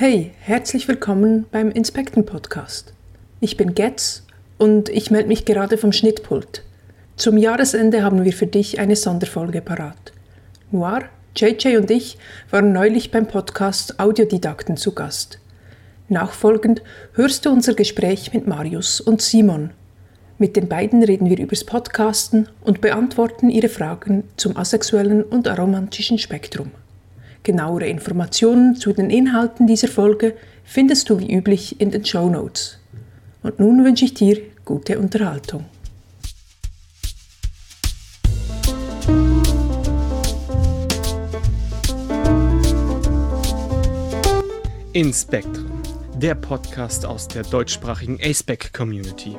Hey, herzlich willkommen beim Inspekten Podcast. Ich bin Getz und ich melde mich gerade vom Schnittpult. Zum Jahresende haben wir für dich eine Sonderfolge parat. Noir, JJ und ich waren neulich beim Podcast Audiodidakten zu Gast. Nachfolgend hörst du unser Gespräch mit Marius und Simon. Mit den beiden reden wir übers Podcasten und beantworten ihre Fragen zum asexuellen und aromantischen Spektrum. Genauere Informationen zu den Inhalten dieser Folge findest du wie üblich in den Show Notes. Und nun wünsche ich dir gute Unterhaltung. Inspektren, der Podcast aus der deutschsprachigen ASPEC Community.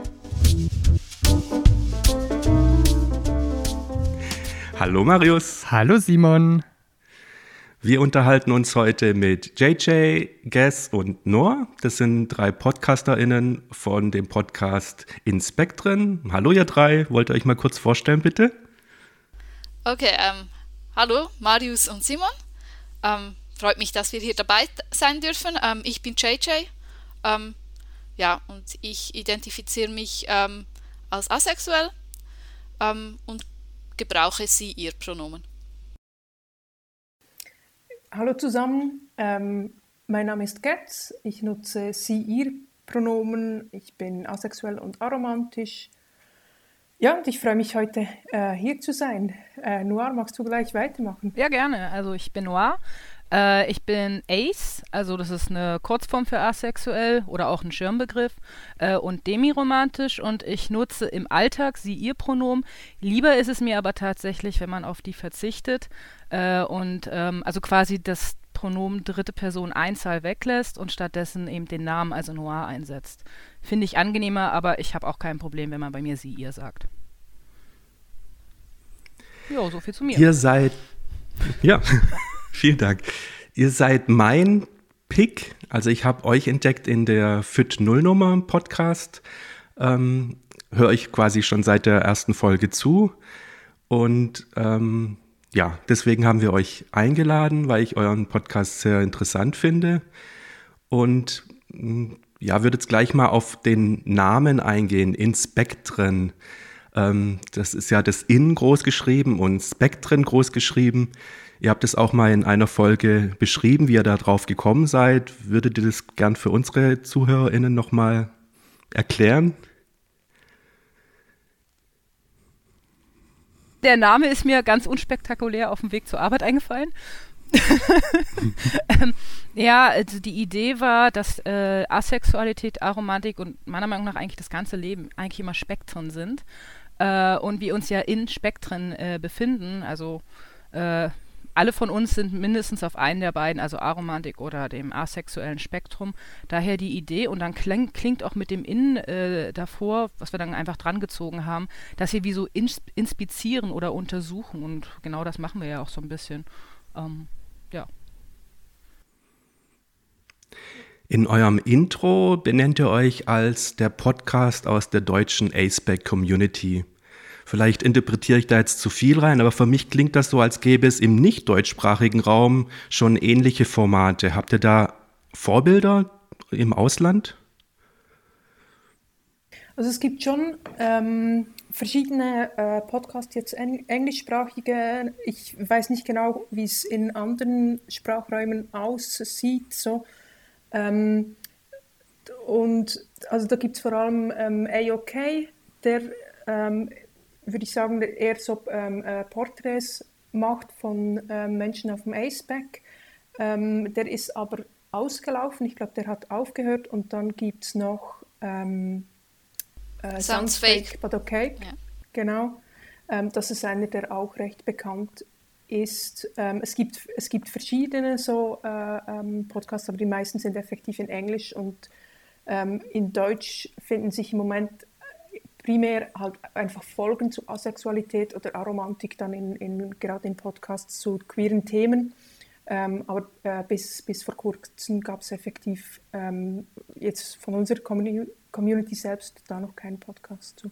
Hallo Marius. Hallo Simon. Wir unterhalten uns heute mit JJ, Guess und Noah. Das sind drei PodcasterInnen von dem Podcast Inspektren. Hallo ihr drei, wollt ihr euch mal kurz vorstellen, bitte? Okay, ähm, hallo Marius und Simon. Ähm, freut mich, dass wir hier dabei sein dürfen. Ähm, ich bin JJ. Ähm, ja, und ich identifiziere mich ähm, als asexuell ähm, und gebrauche sie ihr Pronomen. Hallo zusammen, ähm, mein Name ist Getz, ich nutze sie, ihr Pronomen, ich bin asexuell und aromantisch. Ja, und ich freue mich heute äh, hier zu sein. Äh, Noir, magst du gleich weitermachen? Ja, gerne. Also ich bin Noir, äh, ich bin Ace, also das ist eine Kurzform für asexuell oder auch ein Schirmbegriff äh, und demiromantisch und ich nutze im Alltag sie ihr Pronomen. Lieber ist es mir aber tatsächlich, wenn man auf die verzichtet äh, und ähm, also quasi das Pronomen dritte Person Einzahl weglässt und stattdessen eben den Namen, also Noir, einsetzt. Finde ich angenehmer, aber ich habe auch kein Problem, wenn man bei mir sie ihr sagt. Jo, so viel zu mir. Ihr seid ja. Vielen Dank. Ihr seid mein Pick. Also ich habe euch entdeckt in der FIT Nullnummer Podcast. Ähm, Höre ich quasi schon seit der ersten Folge zu. Und ähm, ja, deswegen haben wir euch eingeladen, weil ich euren Podcast sehr interessant finde. Und mm, ja, würde jetzt gleich mal auf den Namen eingehen, Inspektren. Ähm, das ist ja das In groß geschrieben und Spektren groß geschrieben. Ihr habt es auch mal in einer Folge beschrieben, wie ihr da drauf gekommen seid. Würdet ihr das gern für unsere ZuhörerInnen nochmal erklären? Der Name ist mir ganz unspektakulär auf dem Weg zur Arbeit eingefallen. ähm, ja, also die Idee war, dass äh, Asexualität, Aromantik und meiner Meinung nach eigentlich das ganze Leben eigentlich immer Spektren sind. Äh, und wir uns ja in Spektren äh, befinden, also äh, alle von uns sind mindestens auf einen der beiden, also Aromantik oder dem asexuellen Spektrum. Daher die Idee und dann kling, klingt auch mit dem In äh, davor, was wir dann einfach dran gezogen haben, dass wir wie so ins, inspizieren oder untersuchen und genau das machen wir ja auch so ein bisschen. Ähm, ja. In eurem Intro benennt ihr euch als der Podcast aus der deutschen A-Spec Community. Vielleicht interpretiere ich da jetzt zu viel rein, aber für mich klingt das so, als gäbe es im nicht deutschsprachigen Raum schon ähnliche Formate. Habt ihr da Vorbilder im Ausland? Also es gibt schon ähm, verschiedene äh, Podcasts, jetzt eng englischsprachige. Ich weiß nicht genau, wie es in anderen Sprachräumen aussieht. So. Ähm, und also da gibt es vor allem ähm, AOK, der ähm, würde ich sagen, eher so ähm, äh, Porträts macht von ähm, Menschen auf dem ACEBAC. Ähm, der ist aber ausgelaufen, ich glaube, der hat aufgehört und dann gibt es noch ähm, äh, Sounds, fake. but okay. Ja. Genau. Ähm, das ist einer, der auch recht bekannt ist. Ähm, es, gibt, es gibt verschiedene so äh, ähm, Podcasts, aber die meisten sind effektiv in Englisch und in Deutsch finden sich im Moment primär halt einfach Folgen zu Asexualität oder Aromantik dann in, in gerade in Podcasts zu queeren Themen. Ähm, aber äh, bis, bis vor kurzem gab es effektiv ähm, jetzt von unserer Community selbst da noch keinen Podcast zu.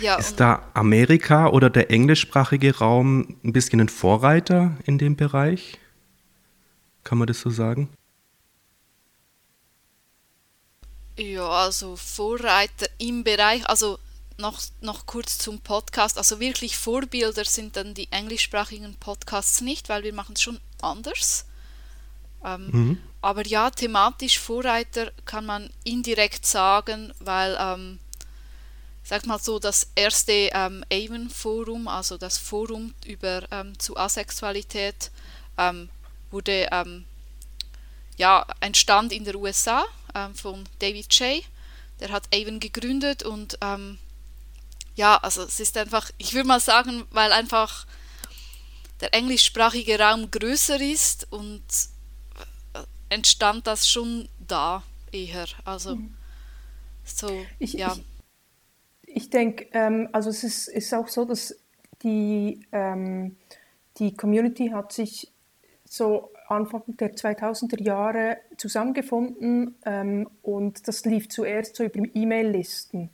Ja, ist da Amerika oder der englischsprachige Raum ein bisschen ein Vorreiter in dem Bereich? Kann man das so sagen? Ja, also Vorreiter im Bereich, also noch, noch kurz zum Podcast, also wirklich Vorbilder sind dann die englischsprachigen Podcasts nicht, weil wir machen es schon anders. Ähm, mhm. Aber ja, thematisch Vorreiter kann man indirekt sagen, weil, ähm, sag mal so, das erste ähm, Avon-Forum, also das Forum über ähm, zu Asexualität, ähm, wurde ähm, ja entstand in den USA ähm, von David Shea. Der hat Avon gegründet und ähm, ja, also es ist einfach, ich würde mal sagen, weil einfach der englischsprachige Raum größer ist und äh, entstand das schon da eher. Also mhm. so, ich, ja. Ich, ich denke, ähm, also es ist, ist auch so, dass die, ähm, die Community hat sich so Anfang der 2000er Jahre zusammengefunden ähm, und das lief zuerst so über E-Mail-Listen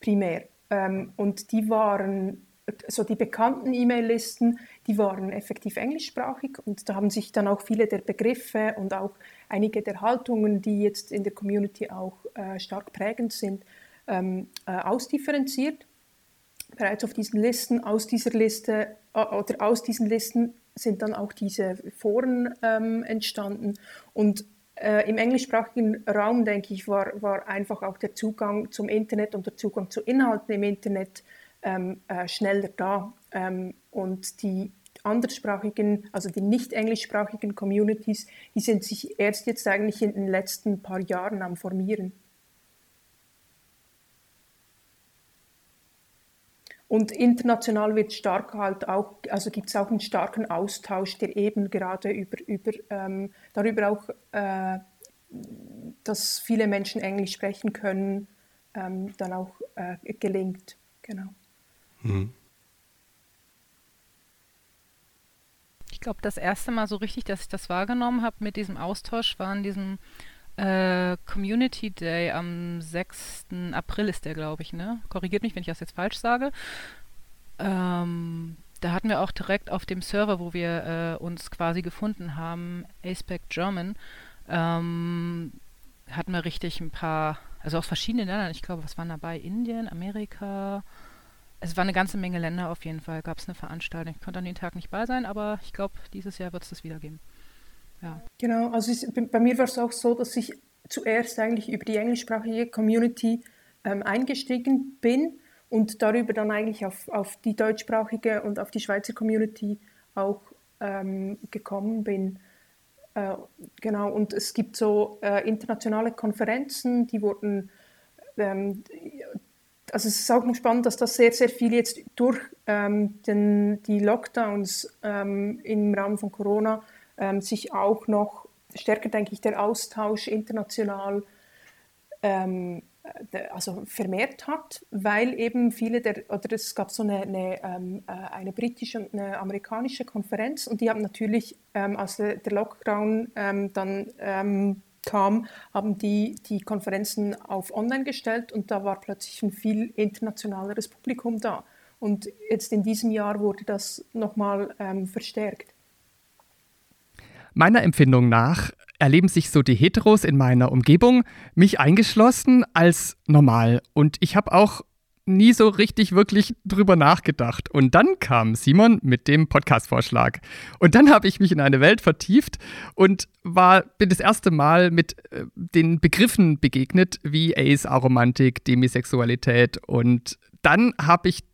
primär. Ähm, und die waren, so die bekannten E-Mail-Listen, die waren effektiv englischsprachig und da haben sich dann auch viele der Begriffe und auch einige der Haltungen, die jetzt in der Community auch äh, stark prägend sind, ähm, äh, ausdifferenziert. Bereits auf diesen Listen, aus dieser Liste äh, oder aus diesen Listen sind dann auch diese Foren ähm, entstanden. Und äh, im englischsprachigen Raum, denke ich, war, war einfach auch der Zugang zum Internet und der Zugang zu Inhalten im Internet ähm, äh, schneller da. Ähm, und die anderssprachigen, also die nicht englischsprachigen Communities, die sind sich erst jetzt eigentlich in den letzten paar Jahren am Formieren. Und international wird stark halt auch, also gibt es auch einen starken Austausch, der eben gerade über, über ähm, darüber auch, äh, dass viele Menschen Englisch sprechen können, ähm, dann auch äh, gelingt. Genau. Mhm. Ich glaube, das erste Mal so richtig, dass ich das wahrgenommen habe mit diesem Austausch, war in diesem äh, Community Day am 6. April ist der, glaube ich, ne? Korrigiert mich, wenn ich das jetzt falsch sage. Ähm, da hatten wir auch direkt auf dem Server, wo wir äh, uns quasi gefunden haben, Aspect German, ähm, hatten wir richtig ein paar, also aus verschiedenen Ländern, ich glaube, was waren dabei? Indien, Amerika, es war eine ganze Menge Länder auf jeden Fall, gab es eine Veranstaltung. Ich konnte an den Tag nicht bei sein, aber ich glaube, dieses Jahr wird es das wieder geben. Ja. Genau, also es, bei mir war es auch so, dass ich zuerst eigentlich über die englischsprachige Community ähm, eingestiegen bin und darüber dann eigentlich auf, auf die deutschsprachige und auf die Schweizer Community auch ähm, gekommen bin. Äh, genau, und es gibt so äh, internationale Konferenzen, die wurden, ähm, also es ist auch noch spannend, dass das sehr, sehr viel jetzt durch ähm, den, die Lockdowns ähm, im Rahmen von Corona ähm, sich auch noch stärker, denke ich, der Austausch international ähm, also vermehrt hat, weil eben viele der, oder es gab so eine, eine, ähm, äh, eine britische und eine amerikanische Konferenz und die haben natürlich, ähm, als der, der Lockdown ähm, dann ähm, kam, haben die die Konferenzen auf online gestellt und da war plötzlich ein viel internationaleres Publikum da. Und jetzt in diesem Jahr wurde das nochmal ähm, verstärkt. Meiner Empfindung nach erleben sich so die Heteros in meiner Umgebung, mich eingeschlossen, als normal. Und ich habe auch nie so richtig wirklich drüber nachgedacht. Und dann kam Simon mit dem Podcast-Vorschlag. Und dann habe ich mich in eine Welt vertieft und war, bin das erste Mal mit äh, den Begriffen begegnet, wie Ace, Aromantik, Demisexualität. Und dann habe ich,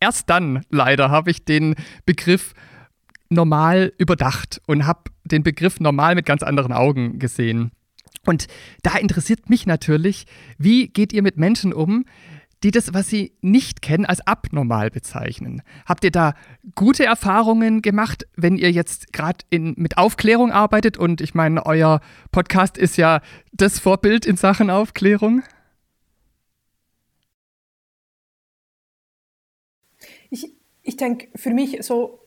erst dann leider, habe ich den Begriff normal überdacht und habe den Begriff normal mit ganz anderen Augen gesehen. Und da interessiert mich natürlich, wie geht ihr mit Menschen um, die das, was sie nicht kennen, als abnormal bezeichnen. Habt ihr da gute Erfahrungen gemacht, wenn ihr jetzt gerade mit Aufklärung arbeitet? Und ich meine, euer Podcast ist ja das Vorbild in Sachen Aufklärung. Ich, ich denke, für mich so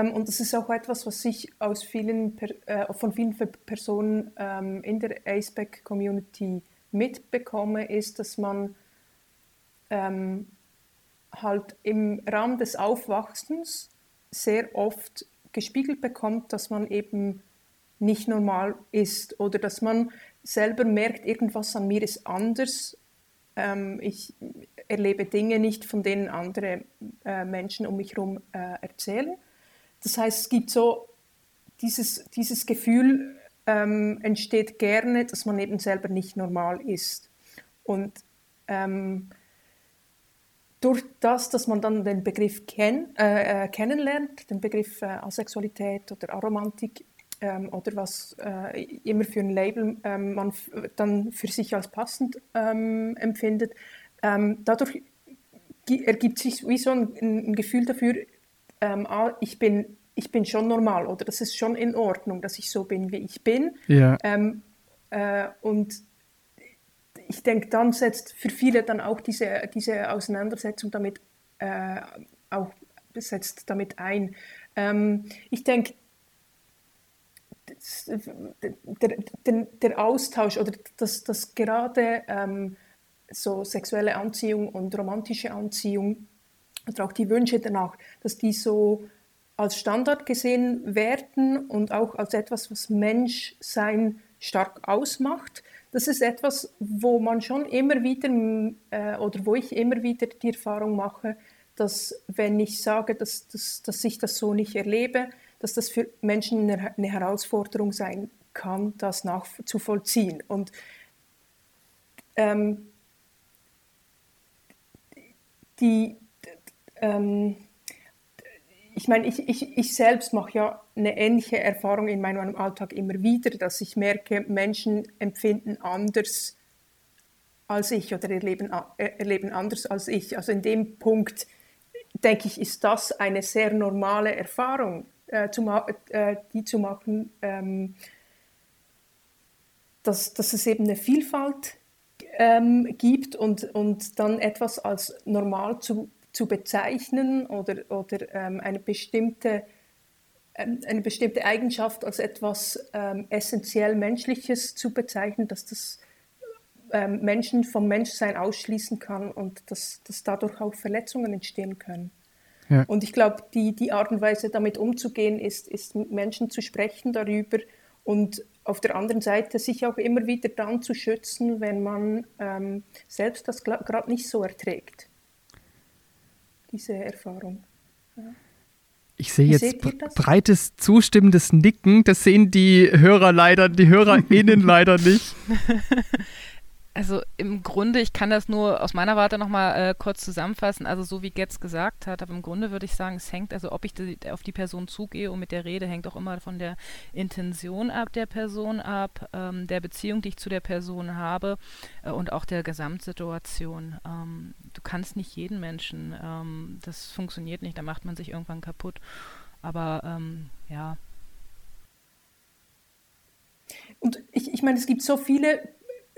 und das ist auch etwas, was ich aus vielen, äh, von vielen Personen ähm, in der ASPEC-Community mitbekomme, ist, dass man ähm, halt im Rahmen des Aufwachsens sehr oft gespiegelt bekommt, dass man eben nicht normal ist oder dass man selber merkt, irgendwas an mir ist anders. Ähm, ich erlebe Dinge nicht, von denen andere äh, Menschen um mich herum äh, erzählen. Das heißt, es gibt so dieses, dieses Gefühl, ähm, entsteht gerne, dass man eben selber nicht normal ist. Und ähm, durch das, dass man dann den Begriff kenn, äh, äh, kennenlernt, den Begriff äh, Asexualität oder Aromantik ähm, oder was äh, immer für ein Label ähm, man dann für sich als passend ähm, empfindet, ähm, dadurch ergibt sich wie so ein, ein Gefühl dafür, ähm, ah, ich, bin, ich bin schon normal oder das ist schon in Ordnung, dass ich so bin, wie ich bin. Ja. Ähm, äh, und ich denke, dann setzt für viele dann auch diese, diese Auseinandersetzung damit äh, auch setzt damit ein. Ähm, ich denke, der, der, der, Austausch oder dass das gerade ähm, so sexuelle Anziehung und romantische Anziehung oder auch die Wünsche danach, dass die so als Standard gesehen werden und auch als etwas, was Menschsein stark ausmacht. Das ist etwas, wo man schon immer wieder äh, oder wo ich immer wieder die Erfahrung mache, dass wenn ich sage, dass, dass, dass ich das so nicht erlebe, dass das für Menschen eine, eine Herausforderung sein kann, das nachzuvollziehen. Und ähm, die, ähm, ich meine, ich, ich, ich selbst mache ja eine ähnliche Erfahrung in meinem Alltag immer wieder, dass ich merke, Menschen empfinden anders als ich oder erleben, äh, erleben anders als ich. Also in dem Punkt, denke ich, ist das eine sehr normale Erfahrung, äh, zu äh, die zu machen, ähm, dass, dass es eben eine Vielfalt ähm, gibt und, und dann etwas als normal zu zu bezeichnen oder, oder ähm, eine, bestimmte, ähm, eine bestimmte Eigenschaft als etwas ähm, essentiell Menschliches zu bezeichnen, dass das ähm, Menschen vom Menschsein ausschließen kann und dass, dass dadurch auch Verletzungen entstehen können. Ja. Und ich glaube, die, die Art und Weise, damit umzugehen, ist, ist mit Menschen zu sprechen darüber und auf der anderen Seite sich auch immer wieder dann zu schützen, wenn man ähm, selbst das gerade nicht so erträgt diese Erfahrung. Ja. Ich sehe jetzt breites zustimmendes Nicken. Das sehen die Hörer leider, die HörerInnen leider nicht. Also im Grunde, ich kann das nur aus meiner Warte nochmal äh, kurz zusammenfassen, also so wie Getz gesagt hat, aber im Grunde würde ich sagen, es hängt, also ob ich die, auf die Person zugehe und mit der Rede, hängt auch immer von der Intention ab der Person ab, ähm, der Beziehung, die ich zu der Person habe äh, und auch der Gesamtsituation. Ähm, du kannst nicht jeden Menschen, ähm, das funktioniert nicht, da macht man sich irgendwann kaputt. Aber ähm, ja, und ich, ich meine, es gibt so viele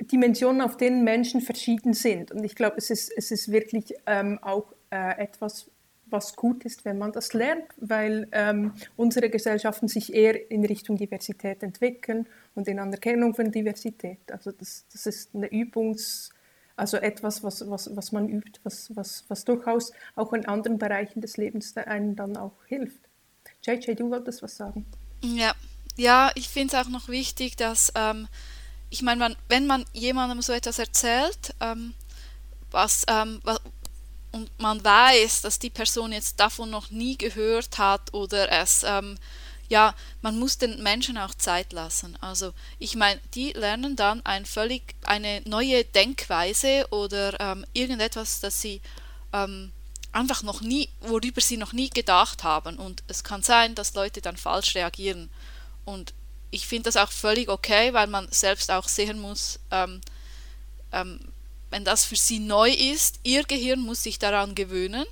Dimensionen, auf denen Menschen verschieden sind. Und ich glaube, es ist, es ist wirklich ähm, auch äh, etwas, was gut ist, wenn man das lernt, weil ähm, unsere Gesellschaften sich eher in Richtung Diversität entwickeln und in Anerkennung von Diversität. Also das, das ist eine Übungs, also etwas, was, was, was man übt, was, was, was durchaus auch in anderen Bereichen des Lebens einem dann auch hilft. JJ, du wolltest was sagen? Ja, ja ich finde es auch noch wichtig, dass ähm, ich meine, wenn man jemandem so etwas erzählt, ähm, was, ähm, was, und man weiß, dass die Person jetzt davon noch nie gehört hat oder es, ähm, ja, man muss den Menschen auch Zeit lassen. Also ich meine, die lernen dann ein völlig eine neue Denkweise oder ähm, irgendetwas, das sie ähm, einfach noch nie, worüber sie noch nie gedacht haben. Und es kann sein, dass Leute dann falsch reagieren. Und ich finde das auch völlig okay, weil man selbst auch sehen muss, ähm, ähm, wenn das für sie neu ist, ihr Gehirn muss sich daran gewöhnen.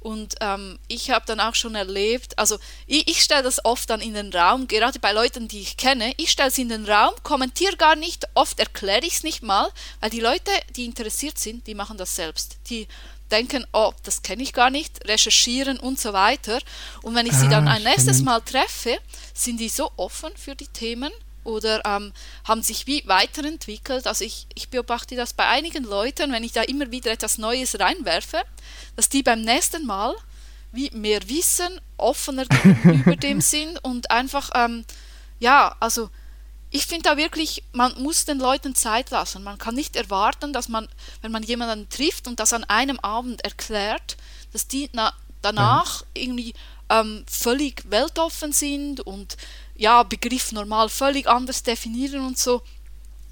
Und ähm, ich habe dann auch schon erlebt, also ich, ich stelle das oft dann in den Raum, gerade bei Leuten, die ich kenne, ich stelle es in den Raum, kommentiere gar nicht, oft erkläre ich es nicht mal, weil die Leute, die interessiert sind, die machen das selbst. Die denken, oh, das kenne ich gar nicht, recherchieren und so weiter. Und wenn ich sie dann ah, ein nächstes Mal treffe, sind die so offen für die Themen oder ähm, haben sich wie weiterentwickelt. Also ich, ich beobachte das bei einigen Leuten, wenn ich da immer wieder etwas Neues reinwerfe, dass die beim nächsten Mal wie mehr wissen, offener gegenüber dem sind und einfach ähm, ja, also ich finde da wirklich, man muss den Leuten Zeit lassen. Man kann nicht erwarten, dass man, wenn man jemanden trifft und das an einem Abend erklärt, dass die na, danach irgendwie ähm, völlig weltoffen sind und ja, Begriff normal völlig anders definieren und so.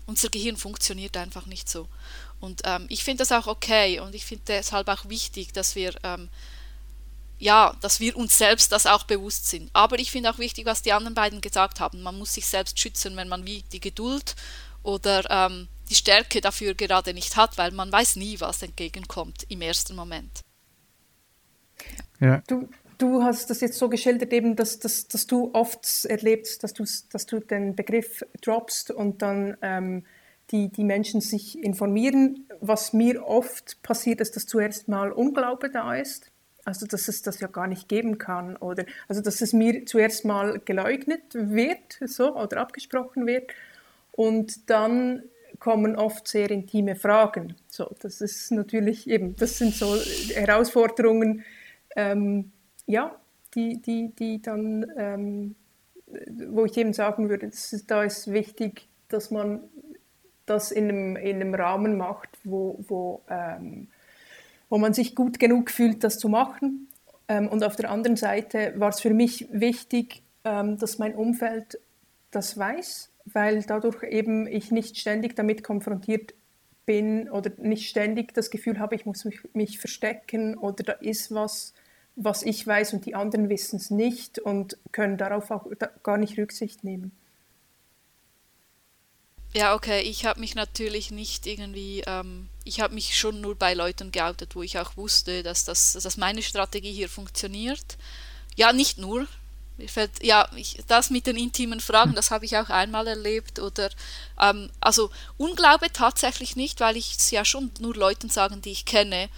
Unser Gehirn funktioniert einfach nicht so. Und ähm, ich finde das auch okay und ich finde deshalb auch wichtig, dass wir ähm, ja, dass wir uns selbst das auch bewusst sind. Aber ich finde auch wichtig, was die anderen beiden gesagt haben. Man muss sich selbst schützen, wenn man wie die Geduld oder ähm, die Stärke dafür gerade nicht hat, weil man weiß nie, was entgegenkommt im ersten Moment. Ja. Du, du hast das jetzt so geschildert, eben, dass, dass, dass du oft erlebst, dass du, dass du den Begriff droppst und dann ähm, die, die Menschen sich informieren. Was mir oft passiert, ist, dass zuerst mal Unglaube da ist also dass es das ja gar nicht geben kann oder also dass es mir zuerst mal geleugnet wird so oder abgesprochen wird und dann kommen oft sehr intime Fragen. So, das ist natürlich eben, das sind so Herausforderungen, ähm, ja, die, die, die dann, ähm, wo ich eben sagen würde, ist, da ist wichtig, dass man das in einem, in einem Rahmen macht, wo, wo ähm, wo man sich gut genug fühlt, das zu machen. Ähm, und auf der anderen Seite war es für mich wichtig, ähm, dass mein Umfeld das weiß, weil dadurch eben ich nicht ständig damit konfrontiert bin oder nicht ständig das Gefühl habe, ich muss mich, mich verstecken oder da ist was, was ich weiß und die anderen wissen es nicht und können darauf auch gar nicht Rücksicht nehmen. Ja, okay, ich habe mich natürlich nicht irgendwie, ähm, ich habe mich schon nur bei Leuten geoutet, wo ich auch wusste, dass, das, dass meine Strategie hier funktioniert. Ja, nicht nur. Mir fällt, ja, ich, das mit den intimen Fragen, das habe ich auch einmal erlebt. Oder, ähm, also Unglaube tatsächlich nicht, weil ich es ja schon nur Leuten sagen, die ich kenne.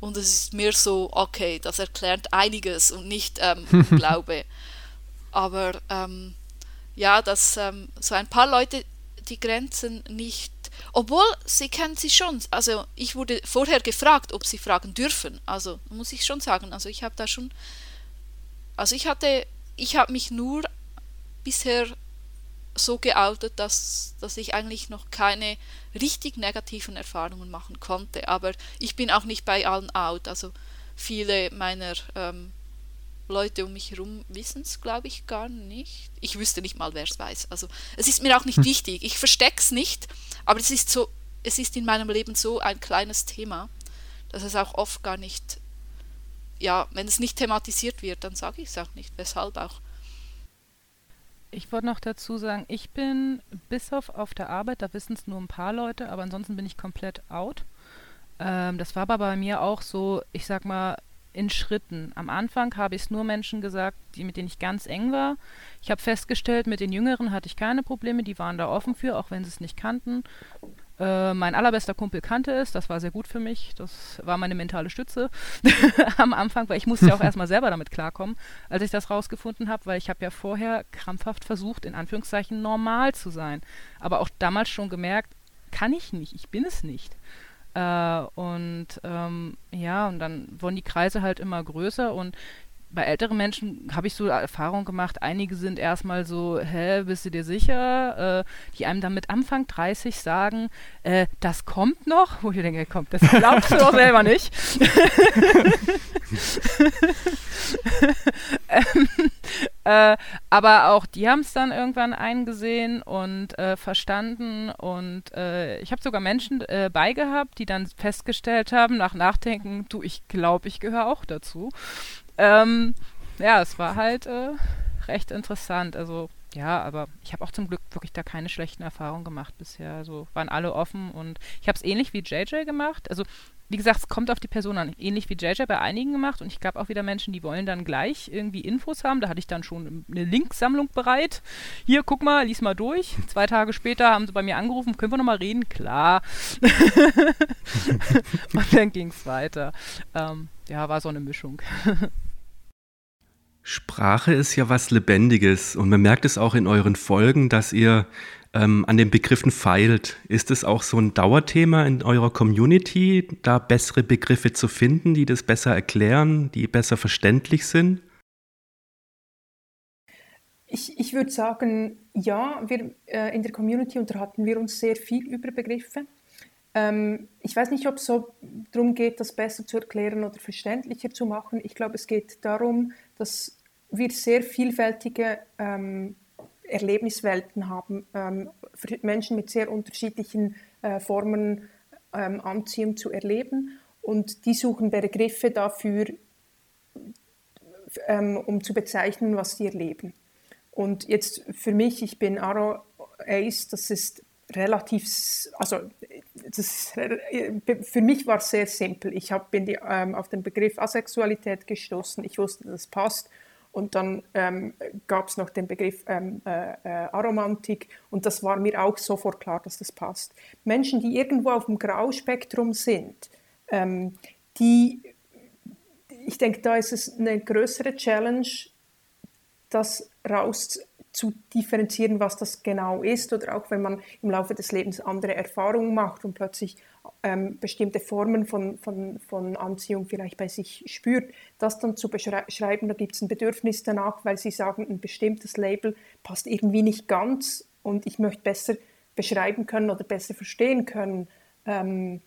Und es ist mir so, okay, das erklärt einiges und nicht ähm, Unglaube. Aber ähm, ja, dass ähm, so ein paar Leute die Grenzen nicht, obwohl sie kennen sie schon. Also ich wurde vorher gefragt, ob sie fragen dürfen. Also muss ich schon sagen, also ich habe da schon, also ich hatte, ich habe mich nur bisher so geoutet, dass, dass ich eigentlich noch keine richtig negativen Erfahrungen machen konnte. Aber ich bin auch nicht bei allen out. Also viele meiner ähm, Leute um mich herum wissen es, glaube ich, gar nicht. Ich wüsste nicht mal, wer es weiß. Also es ist mir auch nicht hm. wichtig. Ich verstecke es nicht, aber es ist so, es ist in meinem Leben so ein kleines Thema, dass es auch oft gar nicht, ja, wenn es nicht thematisiert wird, dann sage ich es auch nicht. Weshalb auch. Ich wollte noch dazu sagen, ich bin bis auf auf der Arbeit, da wissen es nur ein paar Leute, aber ansonsten bin ich komplett out. Ähm, das war aber bei mir auch so, ich sag mal, in Schritten. Am Anfang habe ich es nur Menschen gesagt, die, mit denen ich ganz eng war. Ich habe festgestellt, mit den Jüngeren hatte ich keine Probleme, die waren da offen für, auch wenn sie es nicht kannten. Äh, mein allerbester Kumpel kannte es, das war sehr gut für mich. Das war meine mentale Stütze am Anfang, weil ich musste ja auch erstmal selber damit klarkommen, als ich das rausgefunden habe, weil ich habe ja vorher krampfhaft versucht, in Anführungszeichen normal zu sein. Aber auch damals schon gemerkt, kann ich nicht, ich bin es nicht. Äh, und ähm, ja, und dann wurden die Kreise halt immer größer und bei älteren Menschen habe ich so Erfahrung gemacht, einige sind erstmal so, hä, bist du dir sicher? Äh, die einem dann mit Anfang 30 sagen, äh, das kommt noch, wo ich denke, kommt, das glaubst du doch selber nicht. ähm, äh, aber auch die haben es dann irgendwann eingesehen und äh, verstanden. Und äh, ich habe sogar Menschen äh, beigehabt, die dann festgestellt haben, nach Nachdenken, du, ich glaube, ich gehöre auch dazu. Ähm, ja, es war halt äh, recht interessant. Also ja, aber ich habe auch zum Glück wirklich da keine schlechten Erfahrungen gemacht bisher. Also waren alle offen und ich habe es ähnlich wie JJ gemacht. Also wie gesagt, es kommt auf die Person an. Ähnlich wie JJ bei einigen gemacht. Und ich gab auch wieder Menschen, die wollen dann gleich irgendwie Infos haben. Da hatte ich dann schon eine Linksammlung bereit. Hier, guck mal, lies mal durch. Zwei Tage später haben sie bei mir angerufen, können wir nochmal reden? Klar. und dann ging es weiter. Ähm, ja, war so eine Mischung. Sprache ist ja was Lebendiges und man merkt es auch in euren Folgen, dass ihr ähm, an den Begriffen feilt. Ist es auch so ein Dauerthema in eurer Community, da bessere Begriffe zu finden, die das besser erklären, die besser verständlich sind? Ich, ich würde sagen, ja, wir, äh, in der Community unterhalten wir uns sehr viel über Begriffe. Ähm, ich weiß nicht, ob es so darum geht, das besser zu erklären oder verständlicher zu machen. Ich glaube, es geht darum, dass wir sehr vielfältige ähm, Erlebniswelten haben, ähm, für Menschen mit sehr unterschiedlichen äh, Formen ähm, Anziehung zu erleben. Und die suchen Begriffe dafür, ähm, um zu bezeichnen, was sie erleben. Und jetzt für mich, ich bin Aro Ace, das ist relativ, also das, für mich war es sehr simpel. Ich hab, bin die, ähm, auf den Begriff Asexualität gestoßen. Ich wusste, das passt. Und dann ähm, gab es noch den Begriff ähm, äh, äh, Aromantik und das war mir auch sofort klar, dass das passt. Menschen, die irgendwo auf dem Grauspektrum sind, ähm, die, ich denke, da ist es eine größere Challenge, das raus zu differenzieren, was das genau ist, oder auch wenn man im Laufe des Lebens andere Erfahrungen macht und plötzlich ähm, bestimmte Formen von, von, von Anziehung vielleicht bei sich spürt, das dann zu beschreiben, da gibt es ein Bedürfnis danach, weil sie sagen, ein bestimmtes Label passt irgendwie nicht ganz und ich möchte besser beschreiben können oder besser verstehen können, ähm,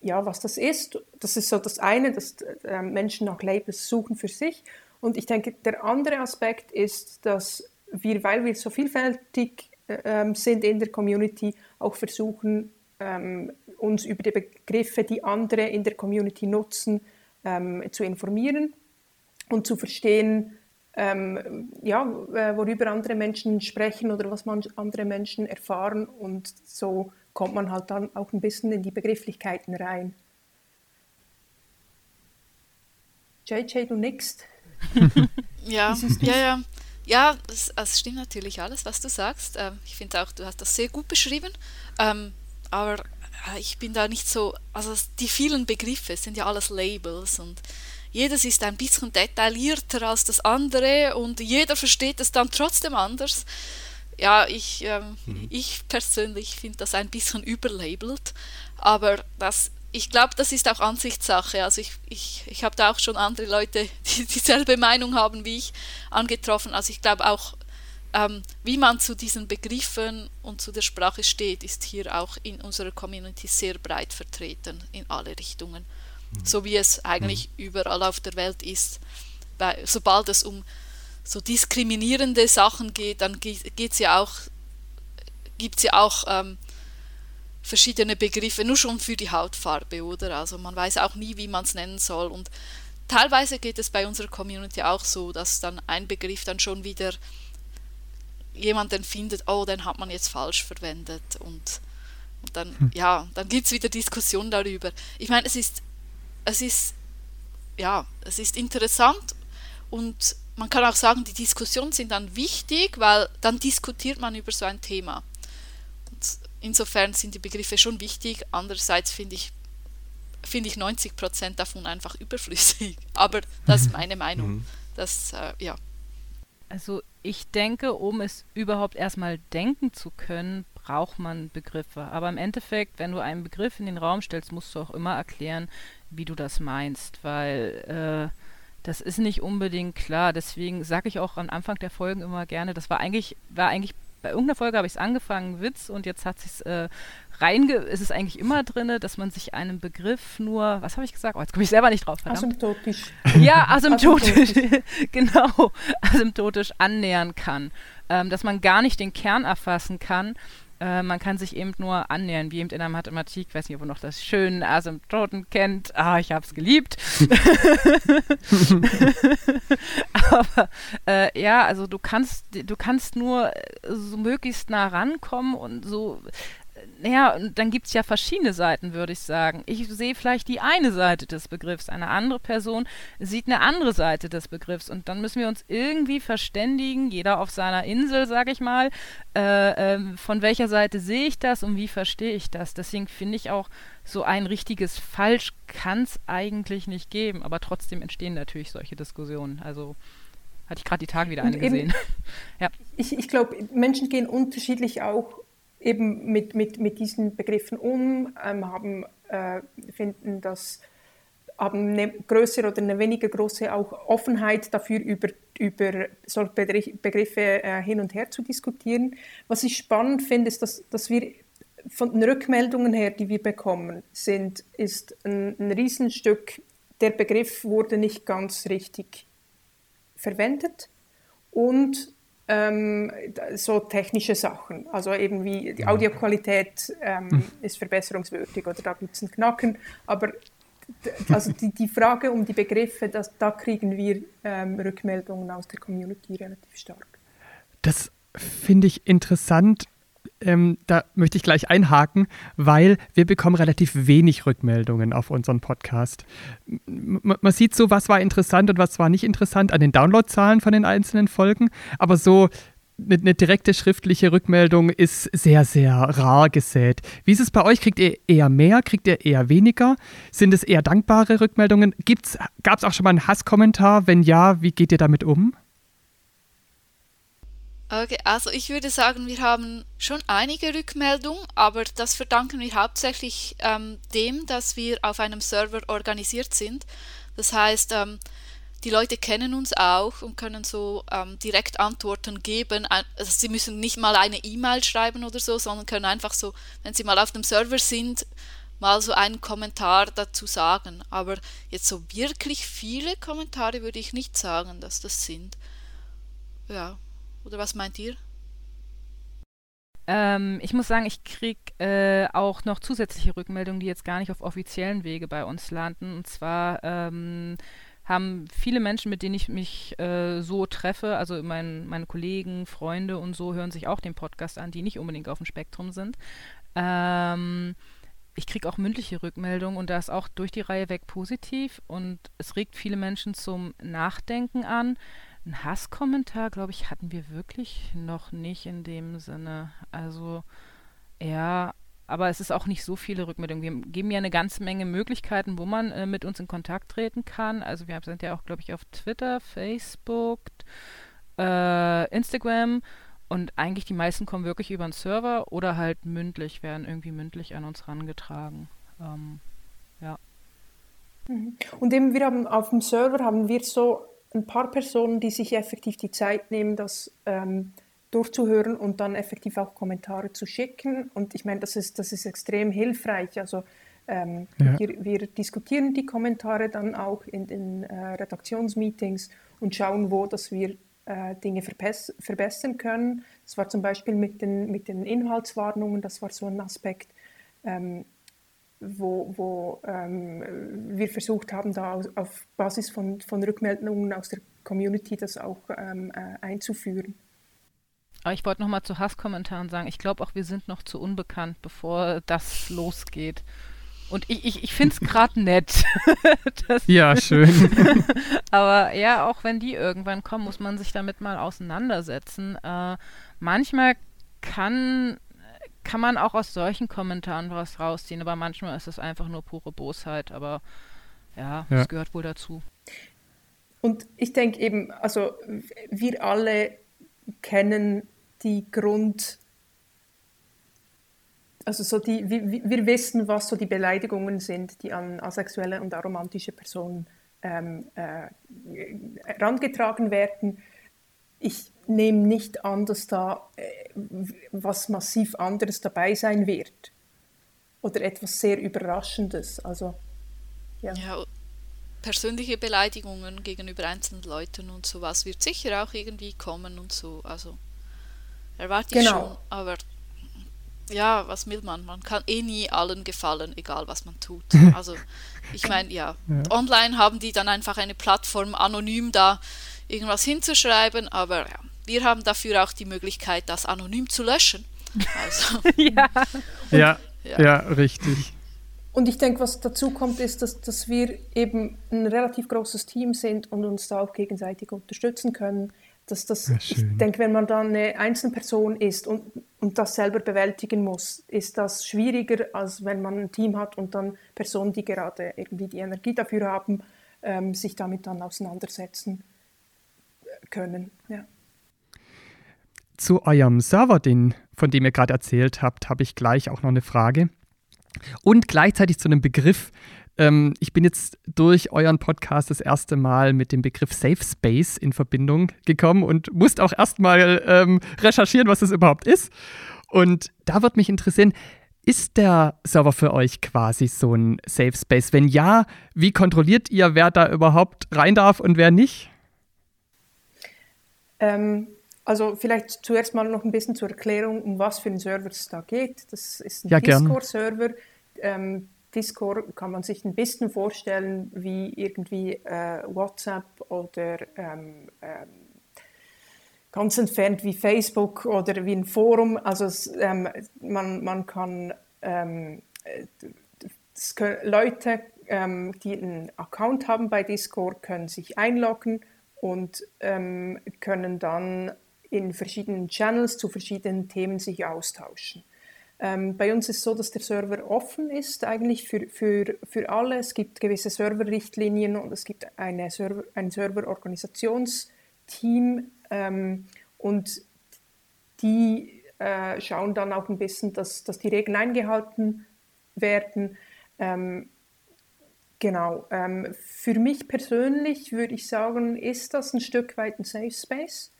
ja, was das ist. Das ist so das eine, dass äh, Menschen nach Labels suchen für sich. Und ich denke, der andere Aspekt ist, dass wir, weil wir so vielfältig äh, sind in der Community, auch versuchen, ähm, uns über die Begriffe, die andere in der Community nutzen, ähm, zu informieren und zu verstehen, ähm, ja, äh, worüber andere Menschen sprechen oder was man andere Menschen erfahren. Und so kommt man halt dann auch ein bisschen in die Begrifflichkeiten rein. JJ, du nix. ja, ja, ja. Ja, es, es stimmt natürlich alles, was du sagst. Ähm, ich finde auch, du hast das sehr gut beschrieben. Ähm, aber ich bin da nicht so, also die vielen Begriffe sind ja alles Labels und jedes ist ein bisschen detaillierter als das andere und jeder versteht es dann trotzdem anders. Ja, ich, ähm, mhm. ich persönlich finde das ein bisschen überlabelt, aber das ich glaube, das ist auch Ansichtssache. Also ich, ich, ich habe da auch schon andere Leute, die dieselbe Meinung haben wie ich, angetroffen. Also ich glaube auch, ähm, wie man zu diesen Begriffen und zu der Sprache steht, ist hier auch in unserer Community sehr breit vertreten in alle Richtungen. Mhm. So wie es eigentlich mhm. überall auf der Welt ist. Weil, sobald es um so diskriminierende Sachen geht, dann geht es ja auch, gibt es ja auch ähm, verschiedene Begriffe, nur schon für die Hautfarbe, oder? Also man weiß auch nie, wie man es nennen soll. Und teilweise geht es bei unserer Community auch so, dass dann ein Begriff dann schon wieder jemanden findet, oh, den hat man jetzt falsch verwendet. Und, und dann, hm. ja, dann gibt es wieder Diskussionen darüber. Ich meine, es ist, es ist, ja, es ist interessant und man kann auch sagen, die Diskussionen sind dann wichtig, weil dann diskutiert man über so ein Thema. Insofern sind die Begriffe schon wichtig. Andererseits finde ich, finde ich 90 Prozent davon einfach überflüssig. Aber das ist meine Meinung. Mhm. Das, äh, ja. Also ich denke, um es überhaupt erstmal denken zu können, braucht man Begriffe. Aber im Endeffekt, wenn du einen Begriff in den Raum stellst, musst du auch immer erklären, wie du das meinst, weil äh, das ist nicht unbedingt klar. Deswegen sage ich auch am Anfang der Folgen immer gerne, das war eigentlich, war eigentlich bei irgendeiner Folge habe ich es angefangen, Witz, und jetzt hat es äh, reinge, ist es eigentlich immer drin, dass man sich einem Begriff nur, was habe ich gesagt? Oh, jetzt komme ich selber nicht drauf. Verdammt. Asymptotisch. Ja, asymptotisch, genau, asymptotisch annähern kann. Ähm, dass man gar nicht den Kern erfassen kann, äh, man kann sich eben nur annähern, wie eben in der Mathematik, ich weiß nicht, ob ihr noch das schöne Asymptoten kennt. Ah, ich habe es geliebt. Aber äh, ja, also du kannst, du kannst nur so möglichst nah rankommen und so naja, dann gibt es ja verschiedene Seiten, würde ich sagen. Ich sehe vielleicht die eine Seite des Begriffs, eine andere Person sieht eine andere Seite des Begriffs und dann müssen wir uns irgendwie verständigen, jeder auf seiner Insel, sage ich mal, äh, äh, von welcher Seite sehe ich das und wie verstehe ich das. Deswegen finde ich auch, so ein richtiges Falsch kann es eigentlich nicht geben, aber trotzdem entstehen natürlich solche Diskussionen. Also hatte ich gerade die Tage wieder eine gesehen. ja. Ich, ich glaube, Menschen gehen unterschiedlich auch eben mit, mit, mit diesen Begriffen um, ähm, haben, äh, finden das, haben eine größere oder eine weniger große auch Offenheit dafür, über, über solche Begriffe äh, hin und her zu diskutieren. Was ich spannend finde, ist, dass, dass wir von den Rückmeldungen her, die wir bekommen, sind, ist ein, ein Riesenstück, der Begriff wurde nicht ganz richtig verwendet und ähm, so technische Sachen, also eben wie die Audioqualität ähm, hm. ist verbesserungswürdig oder da gibt es einen Knacken, aber also die, die Frage um die Begriffe, das, da kriegen wir ähm, Rückmeldungen aus der Community relativ stark. Das finde ich interessant. Ähm, da möchte ich gleich einhaken, weil wir bekommen relativ wenig Rückmeldungen auf unseren Podcast. M man sieht so, was war interessant und was war nicht interessant an den Downloadzahlen von den einzelnen Folgen, aber so eine, eine, direkte schriftliche Rückmeldung ist sehr, sehr rar gesät. Wie ist es bei euch? Kriegt ihr eher mehr? Kriegt ihr eher weniger? Sind es eher dankbare Rückmeldungen? Gab es auch schon mal einen Hasskommentar? Wenn ja, wie geht ihr damit um? Okay, also ich würde sagen, wir haben schon einige Rückmeldungen, aber das verdanken wir hauptsächlich ähm, dem, dass wir auf einem Server organisiert sind. Das heißt, ähm, die Leute kennen uns auch und können so ähm, direkt Antworten geben. Also sie müssen nicht mal eine E-Mail schreiben oder so, sondern können einfach so, wenn sie mal auf dem Server sind, mal so einen Kommentar dazu sagen. Aber jetzt so wirklich viele Kommentare würde ich nicht sagen, dass das sind. Ja, oder was meint ihr? Ähm, ich muss sagen, ich kriege äh, auch noch zusätzliche Rückmeldungen, die jetzt gar nicht auf offiziellen Wege bei uns landen. Und zwar ähm, haben viele Menschen, mit denen ich mich äh, so treffe, also mein, meine Kollegen, Freunde und so, hören sich auch den Podcast an, die nicht unbedingt auf dem Spektrum sind. Ähm, ich kriege auch mündliche Rückmeldungen und da ist auch durch die Reihe weg positiv und es regt viele Menschen zum Nachdenken an. Ein Hasskommentar, glaube ich, hatten wir wirklich noch nicht in dem Sinne. Also eher aber es ist auch nicht so viele Rückmeldungen. Wir geben ja eine ganze Menge Möglichkeiten, wo man äh, mit uns in Kontakt treten kann. Also wir sind ja auch, glaube ich, auf Twitter, Facebook, äh, Instagram und eigentlich die meisten kommen wirklich über einen Server oder halt mündlich, werden irgendwie mündlich an uns rangetragen. Ähm, ja. Mhm. Und eben haben auf dem Server haben wir so ein paar Personen, die sich effektiv die Zeit nehmen, das ähm, durchzuhören und dann effektiv auch Kommentare zu schicken. Und ich meine, das ist, das ist extrem hilfreich. Also ähm, ja. wir, wir, diskutieren die Kommentare dann auch in den äh, Redaktionsmeetings und schauen, wo dass wir äh, Dinge verbessern können. Das war zum Beispiel mit den, mit den Inhaltswarnungen, das war so ein Aspekt, ähm, wo, wo ähm, wir versucht haben, da auf, auf Basis von, von Rückmeldungen aus der Community das auch ähm, äh, einzuführen. Aber ich wollte nochmal zu Hasskommentaren sagen, ich glaube auch, wir sind noch zu unbekannt, bevor das losgeht. Und ich, ich, ich finde es gerade nett. ja, schön. Aber ja, auch wenn die irgendwann kommen, muss man sich damit mal auseinandersetzen. Äh, manchmal kann, kann man auch aus solchen Kommentaren was rausziehen, aber manchmal ist es einfach nur pure Bosheit. Aber ja, es ja. gehört wohl dazu. Und ich denke eben, also wir alle kennen die Grund, also so die, wir, wir wissen, was so die Beleidigungen sind, die an asexuelle und aromantische Personen ähm, äh, herangetragen werden. Ich nehme nicht an, dass da äh, was massiv anderes dabei sein wird oder etwas sehr Überraschendes. Also ja. ja persönliche Beleidigungen gegenüber einzelnen Leuten und sowas wird sicher auch irgendwie kommen und so. Also erwarte ich genau. schon, aber ja, was will man? Man kann eh nie allen gefallen, egal was man tut. Also ich meine, ja, ja, online haben die dann einfach eine Plattform, anonym da irgendwas hinzuschreiben, aber ja, wir haben dafür auch die Möglichkeit, das anonym zu löschen. Also, ja. ja. ja, ja, richtig. Und ich denke, was dazu kommt, ist, dass, dass wir eben ein relativ großes Team sind und uns da auch gegenseitig unterstützen können. Dass das, ja, ich denke, wenn man dann eine Einzelperson ist und, und das selber bewältigen muss, ist das schwieriger, als wenn man ein Team hat und dann Personen, die gerade irgendwie die Energie dafür haben, ähm, sich damit dann auseinandersetzen können. Ja. Zu eurem Server, den, von dem ihr gerade erzählt habt, habe ich gleich auch noch eine Frage. Und gleichzeitig zu einem Begriff, ähm, ich bin jetzt durch euren Podcast das erste Mal mit dem Begriff Safe Space in Verbindung gekommen und musste auch erstmal ähm, recherchieren, was das überhaupt ist. Und da wird mich interessieren, ist der Server für euch quasi so ein Safe Space? Wenn ja, wie kontrolliert ihr, wer da überhaupt rein darf und wer nicht? Ähm, also vielleicht zuerst mal noch ein bisschen zur Erklärung, um was für einen Server es da geht. Das ist ein ja, Discord-Server. Ähm, Discord kann man sich ein bisschen vorstellen wie irgendwie äh, WhatsApp oder ähm, ähm, ganz entfernt wie Facebook oder wie ein Forum. Also es, ähm, man, man kann ähm, können, Leute, ähm, die einen Account haben bei Discord, können sich einloggen und können dann in verschiedenen Channels zu verschiedenen Themen sich austauschen. Ähm, bei uns ist so, dass der Server offen ist, eigentlich für, für, für alle. Es gibt gewisse Serverrichtlinien und es gibt eine Server, ein Serverorganisationsteam ähm, und die äh, schauen dann auch ein bisschen, dass, dass die Regeln eingehalten werden. Ähm, genau. Ähm, für mich persönlich würde ich sagen, ist das ein Stück weit ein Safe Space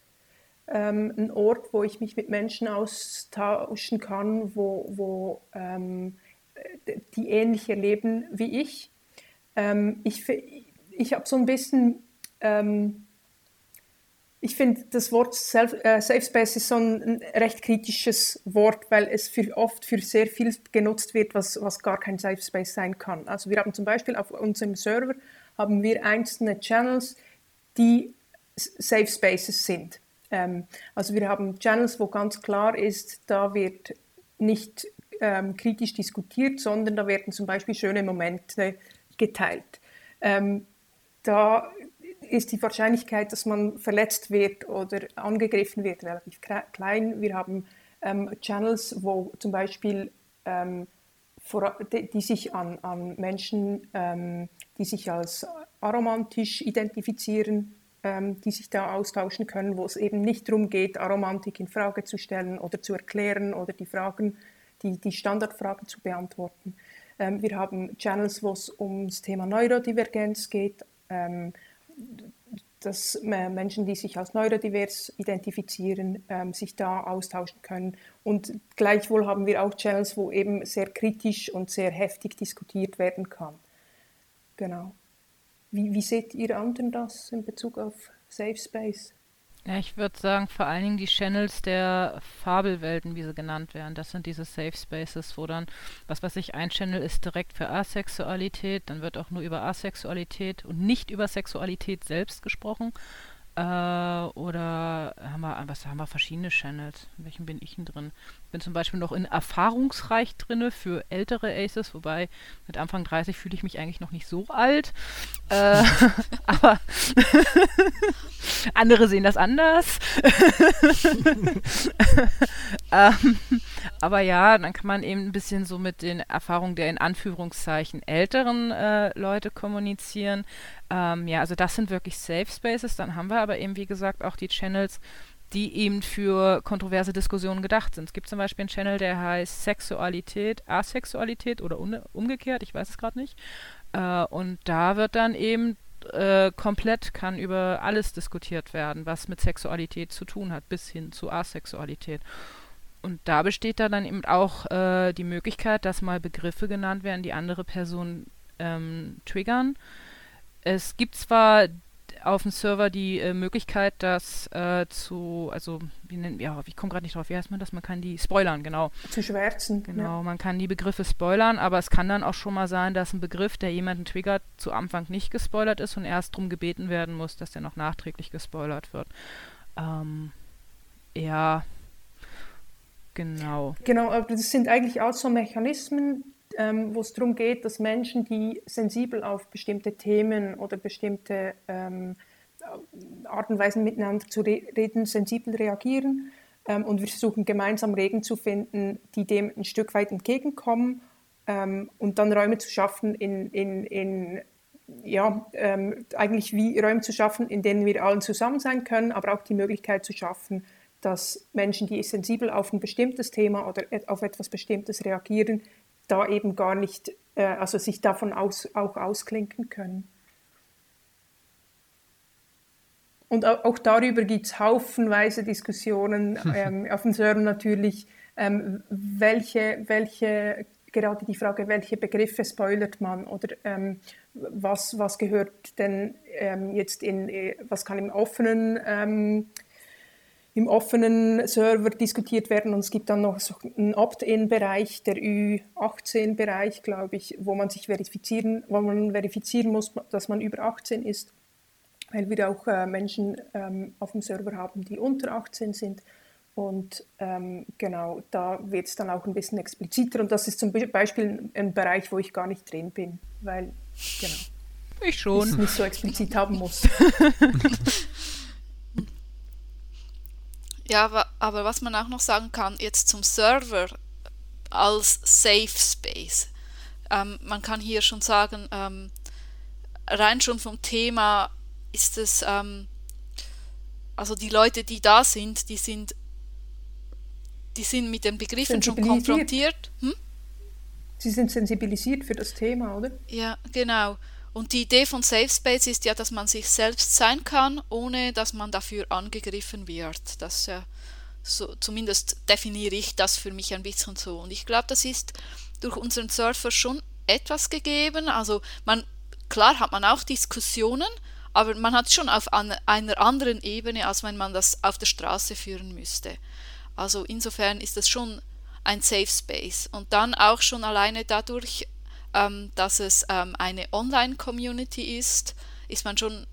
ähm, ein Ort, wo ich mich mit Menschen austauschen kann, wo, wo ähm, die ähnlich erleben wie ich. Ähm, ich ich habe so ein bisschen, ähm, ich finde das Wort Self, äh, Safe Space ist so ein, recht kritisches Wort, weil es für, oft für sehr viel genutzt wird, was, was gar kein Safe Space sein kann. Also wir haben zum Beispiel auf unserem Server haben wir einzelne Channels, die Safe Spaces sind. Ähm, also wir haben Channels, wo ganz klar ist, da wird nicht ähm, kritisch diskutiert, sondern da werden zum Beispiel schöne Momente geteilt. Ähm, da ist die Wahrscheinlichkeit, dass man verletzt wird oder angegriffen wird, relativ klein. Wir haben ähm, Channels, wo zum Beispiel ähm, die, sich an, an Menschen, ähm, die sich als aromantisch identifizieren, ähm, die sich da austauschen können, wo es eben nicht darum geht, Aromantik in Frage zu stellen oder zu erklären oder die Fragen, die, die Standardfragen zu beantworten. Ähm, wir haben Channels, wo es ums Thema Neurodivergenz geht, ähm, dass Menschen, die sich als neurodivers identifizieren, ähm, sich da austauschen können. Und gleichwohl haben wir auch Channels, wo eben sehr kritisch und sehr heftig diskutiert werden kann. Genau. Wie, wie seht ihr anderen das in Bezug auf Safe Space? Ja, ich würde sagen, vor allen Dingen die Channels der Fabelwelten, wie sie genannt werden. Das sind diese Safe Spaces, wo dann, was weiß ich, ein Channel ist direkt für Asexualität, dann wird auch nur über Asexualität und nicht über Sexualität selbst gesprochen. Äh, oder haben wir, was haben wir verschiedene Channels? In welchen bin ich denn drin? Bin zum Beispiel noch in Erfahrungsreich drinne für ältere Aces, wobei mit Anfang 30 fühle ich mich eigentlich noch nicht so alt. Äh, aber andere sehen das anders. ähm, aber ja, dann kann man eben ein bisschen so mit den Erfahrungen der in Anführungszeichen älteren äh, Leute kommunizieren. Ähm, ja, also das sind wirklich Safe Spaces. Dann haben wir aber eben, wie gesagt, auch die Channels, die eben für kontroverse Diskussionen gedacht sind. Es gibt zum Beispiel einen Channel, der heißt Sexualität, Asexualität oder umgekehrt, ich weiß es gerade nicht. Äh, und da wird dann eben äh, komplett kann über alles diskutiert werden, was mit Sexualität zu tun hat, bis hin zu Asexualität. Und da besteht da dann eben auch äh, die Möglichkeit, dass mal Begriffe genannt werden, die andere Personen ähm, triggern. Es gibt zwar auf dem Server die äh, Möglichkeit, das äh, zu, also wie nennen, ja, ich komme gerade nicht drauf, wie heißt man das? Man kann die spoilern, genau. Zu schwärzen. Genau, ja. man kann die Begriffe spoilern, aber es kann dann auch schon mal sein, dass ein Begriff, der jemanden triggert, zu Anfang nicht gespoilert ist und erst darum gebeten werden muss, dass der noch nachträglich gespoilert wird. Ähm, ja, genau. Genau, aber das sind eigentlich auch so Mechanismen, ähm, wo es darum geht, dass Menschen, die sensibel auf bestimmte Themen oder bestimmte ähm, Art und Weisen miteinander zu re reden, sensibel reagieren. Ähm, und wir versuchen gemeinsam Regeln zu finden, die dem ein Stück weit entgegenkommen ähm, und dann Räume zu schaffen, in, in, in ja, ähm, eigentlich wie Räume zu schaffen, in denen wir allen zusammen sein können, aber auch die Möglichkeit zu schaffen, dass Menschen, die sensibel auf ein bestimmtes Thema oder auf etwas Bestimmtes reagieren, da eben gar nicht, äh, also sich davon aus, auch ausklinken können. Und auch darüber gibt es haufenweise Diskussionen ähm, auf dem Server natürlich, ähm, welche, welche, gerade die Frage, welche Begriffe spoilert man oder ähm, was, was gehört denn ähm, jetzt in, äh, was kann im offenen ähm, im offenen Server diskutiert werden und es gibt dann noch so einen Opt-in-Bereich, der Ü18-Bereich, glaube ich, wo man sich verifizieren, wo man verifizieren muss, dass man über 18 ist, weil wir auch äh, Menschen ähm, auf dem Server haben, die unter 18 sind. Und ähm, genau, da wird es dann auch ein bisschen expliziter und das ist zum Beispiel ein Bereich, wo ich gar nicht drin bin, weil, genau. Ich schon. Ich es nicht so explizit haben muss. Ja, aber was man auch noch sagen kann, jetzt zum Server als Safe Space. Ähm, man kann hier schon sagen, ähm, rein schon vom Thema ist es, ähm, also die Leute, die da sind, die sind, die sind mit den Begriffen schon konfrontiert. Hm? Sie sind sensibilisiert für das Thema, oder? Ja, genau. Und die Idee von Safe Space ist ja, dass man sich selbst sein kann, ohne dass man dafür angegriffen wird. Das äh, so, zumindest definiere ich das für mich ein bisschen so. Und ich glaube, das ist durch unseren Surfer schon etwas gegeben. Also man, klar hat man auch Diskussionen, aber man hat schon auf an, einer anderen Ebene, als wenn man das auf der Straße führen müsste. Also insofern ist das schon ein Safe Space. Und dann auch schon alleine dadurch ähm, dass es ähm, eine Online-Community ist, ist man schon,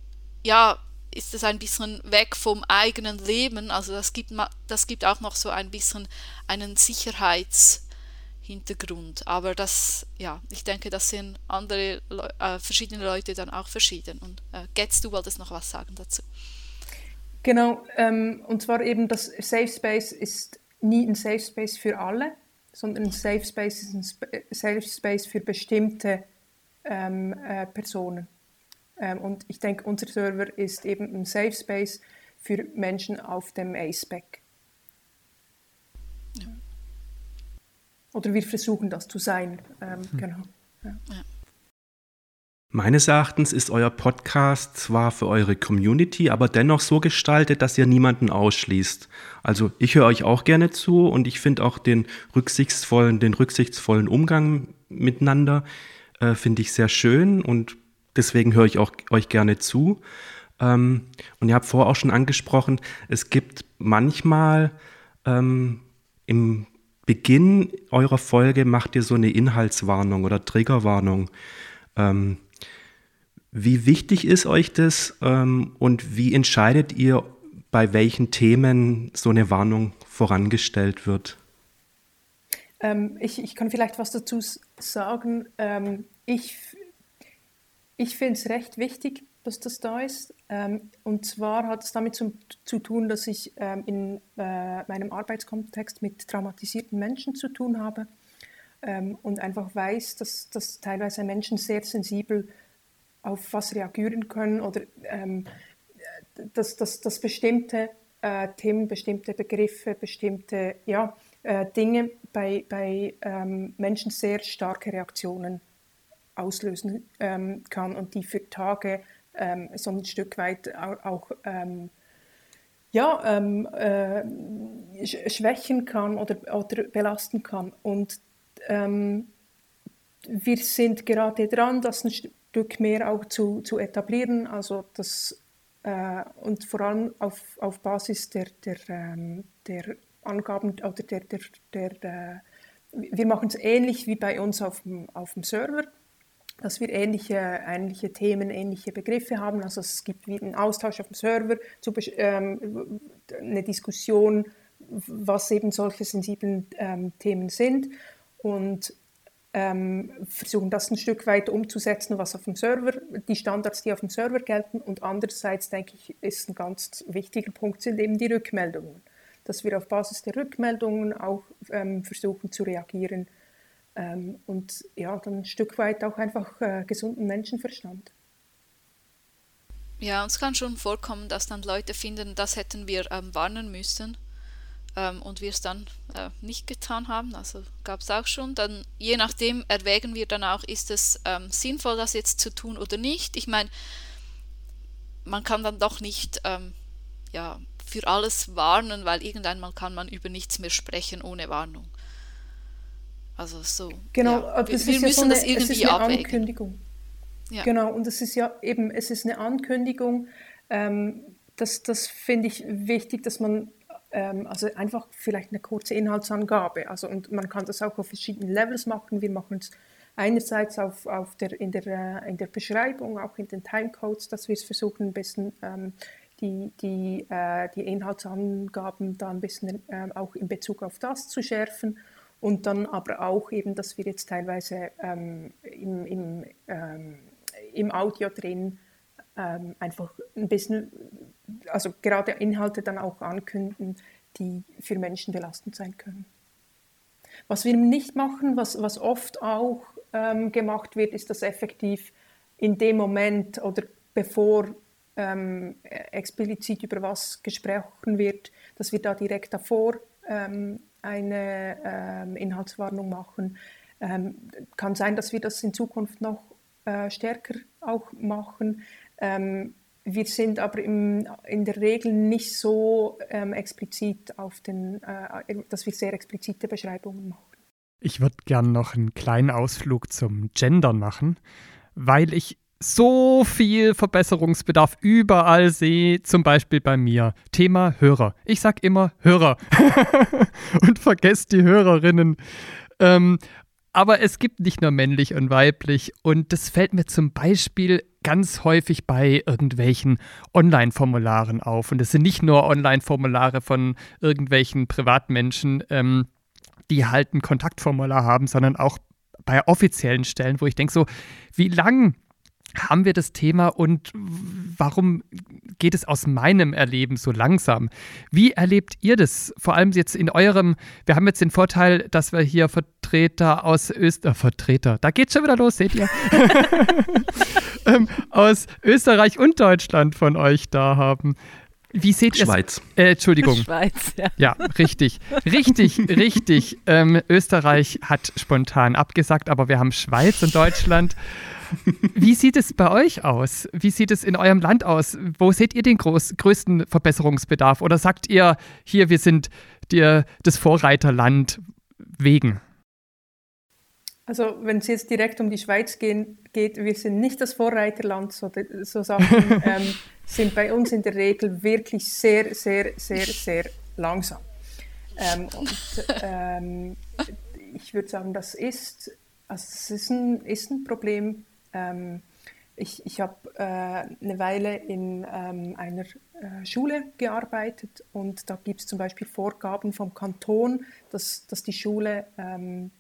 ja, ist es ein bisschen weg vom eigenen Leben. Also das gibt, das gibt auch noch so ein bisschen einen Sicherheitshintergrund. Aber das, ja, ich denke, das sind andere, äh, verschiedene Leute dann auch verschieden. Und äh, Getz, du wolltest noch was sagen dazu. Genau, ähm, und zwar eben das Safe Space ist nie ein Safe Space für alle sondern ein Safe Space ist ein Sp Safe Space für bestimmte ähm, äh, Personen. Ähm, und ich denke, unser Server ist eben ein Safe Space für Menschen auf dem A-Spec. Ja. Oder wir versuchen das zu sein. Ähm, hm. Genau. Ja. Ja. Meines Erachtens ist euer Podcast zwar für eure Community, aber dennoch so gestaltet, dass ihr niemanden ausschließt. Also ich höre euch auch gerne zu und ich finde auch den rücksichtsvollen, den rücksichtsvollen Umgang miteinander äh, finde ich sehr schön und deswegen höre ich auch euch gerne zu. Ähm, und ihr habt vorher auch schon angesprochen, es gibt manchmal ähm, im Beginn eurer Folge macht ihr so eine Inhaltswarnung oder Triggerwarnung. Ähm, wie wichtig ist euch das ähm, und wie entscheidet ihr, bei welchen Themen so eine Warnung vorangestellt wird? Ähm, ich, ich, kann vielleicht was dazu sagen. Ähm, ich ich finde es recht wichtig, dass das da ist. Ähm, und zwar hat es damit zu, zu tun, dass ich ähm, in äh, meinem Arbeitskontext mit traumatisierten Menschen zu tun habe ähm, und einfach weiß, dass, dass teilweise Menschen sehr sensibel sind auf was reagieren können oder ähm, dass, dass, dass bestimmte äh, Themen, bestimmte Begriffe, bestimmte ja, äh, Dinge bei, bei ähm, Menschen sehr starke Reaktionen auslösen ähm, kann und die für Tage ähm, so ein Stück weit auch, auch ähm, ja, ähm, äh, schwächen kann oder, oder belasten kann. Und wir sind gerade dran, das ein Stück mehr auch zu, zu etablieren, also das, äh, und vor allem auf, auf Basis der, der, ähm, der Angaben oder der, der, der äh, wir machen es ähnlich wie bei uns auf dem, auf dem Server, dass wir ähnliche, ähnliche Themen, ähnliche Begriffe haben. Also es gibt wie einen Austausch auf dem Server, zu, ähm, eine Diskussion, was eben solche sensiblen ähm, Themen sind. Und ähm, versuchen das ein Stück weit umzusetzen, was auf dem Server, die Standards, die auf dem Server gelten. Und andererseits, denke ich, ist ein ganz wichtiger Punkt, sind eben die Rückmeldungen. Dass wir auf Basis der Rückmeldungen auch ähm, versuchen zu reagieren ähm, und ja, dann ein Stück weit auch einfach äh, gesunden Menschenverstand. Ja, uns kann schon vorkommen, dass dann Leute finden, das hätten wir ähm, warnen müssen. Ähm, und wir es dann äh, nicht getan haben, also gab es auch schon, dann je nachdem erwägen wir dann auch, ist es ähm, sinnvoll, das jetzt zu tun oder nicht. Ich meine, man kann dann doch nicht ähm, ja, für alles warnen, weil irgendeinmal kann man über nichts mehr sprechen ohne Warnung. Also so. Genau, ja. wir, wir müssen ja so eine, das irgendwie es ist eine abwägen. Ankündigung. Ja. Genau, und es ist ja eben, es ist eine Ankündigung. Ähm, das das finde ich wichtig, dass man also einfach vielleicht eine kurze Inhaltsangabe. Also und man kann das auch auf verschiedenen Levels machen. Wir machen es einerseits auf, auf der, in, der, äh, in der Beschreibung, auch in den Timecodes, dass wir es versuchen, ein bisschen ähm, die, die, äh, die Inhaltsangaben da ein bisschen äh, auch in Bezug auf das zu schärfen und dann aber auch eben, dass wir jetzt teilweise ähm, im, im, ähm, im Audio drin ähm, einfach ein bisschen, also gerade Inhalte dann auch ankündigen, die für Menschen belastend sein können. Was wir nicht machen, was, was oft auch ähm, gemacht wird, ist, dass effektiv in dem Moment oder bevor ähm, explizit über was gesprochen wird, dass wir da direkt davor ähm, eine ähm, Inhaltswarnung machen. Ähm, kann sein, dass wir das in Zukunft noch äh, stärker auch machen. Ähm, wir sind aber im, in der Regel nicht so ähm, explizit auf den, äh, dass wir sehr explizite Beschreibungen machen. Ich würde gerne noch einen kleinen Ausflug zum Gendern machen, weil ich so viel Verbesserungsbedarf überall sehe, zum Beispiel bei mir. Thema Hörer. Ich sage immer Hörer und vergesst die Hörerinnen. Ähm, aber es gibt nicht nur männlich und weiblich und das fällt mir zum Beispiel ganz häufig bei irgendwelchen Online-Formularen auf. Und es sind nicht nur Online-Formulare von irgendwelchen Privatmenschen, ähm, die halt ein Kontaktformular haben, sondern auch bei offiziellen Stellen, wo ich denke so, wie lang haben wir das Thema und warum geht es aus meinem Erleben so langsam? Wie erlebt ihr das? Vor allem jetzt in eurem, wir haben jetzt den Vorteil, dass wir hier Vertreter aus Österreich, äh, Vertreter, da geht's schon wieder los, seht ihr? ähm, aus Österreich und Deutschland von euch da haben. Wie seht ihr Schweiz. Äh, Entschuldigung. Schweiz, ja. Ja, richtig. Richtig, richtig. Ähm, Österreich hat spontan abgesagt, aber wir haben Schweiz und Deutschland. Wie sieht es bei euch aus? Wie sieht es in eurem Land aus? Wo seht ihr den groß, größten Verbesserungsbedarf? Oder sagt ihr, hier, wir sind dir das Vorreiterland wegen? Also wenn es jetzt direkt um die Schweiz gehen, geht, wir sind nicht das Vorreiterland, so, so Sachen ähm, sind bei uns in der Regel wirklich sehr, sehr, sehr, sehr langsam. Ähm, und ähm, ich würde sagen, das ist, also es ist ein, ist ein Problem ähm, ich ich habe äh, eine Weile in ähm, einer äh, Schule gearbeitet und da gibt es zum Beispiel Vorgaben vom Kanton, dass, dass die Schule ähm,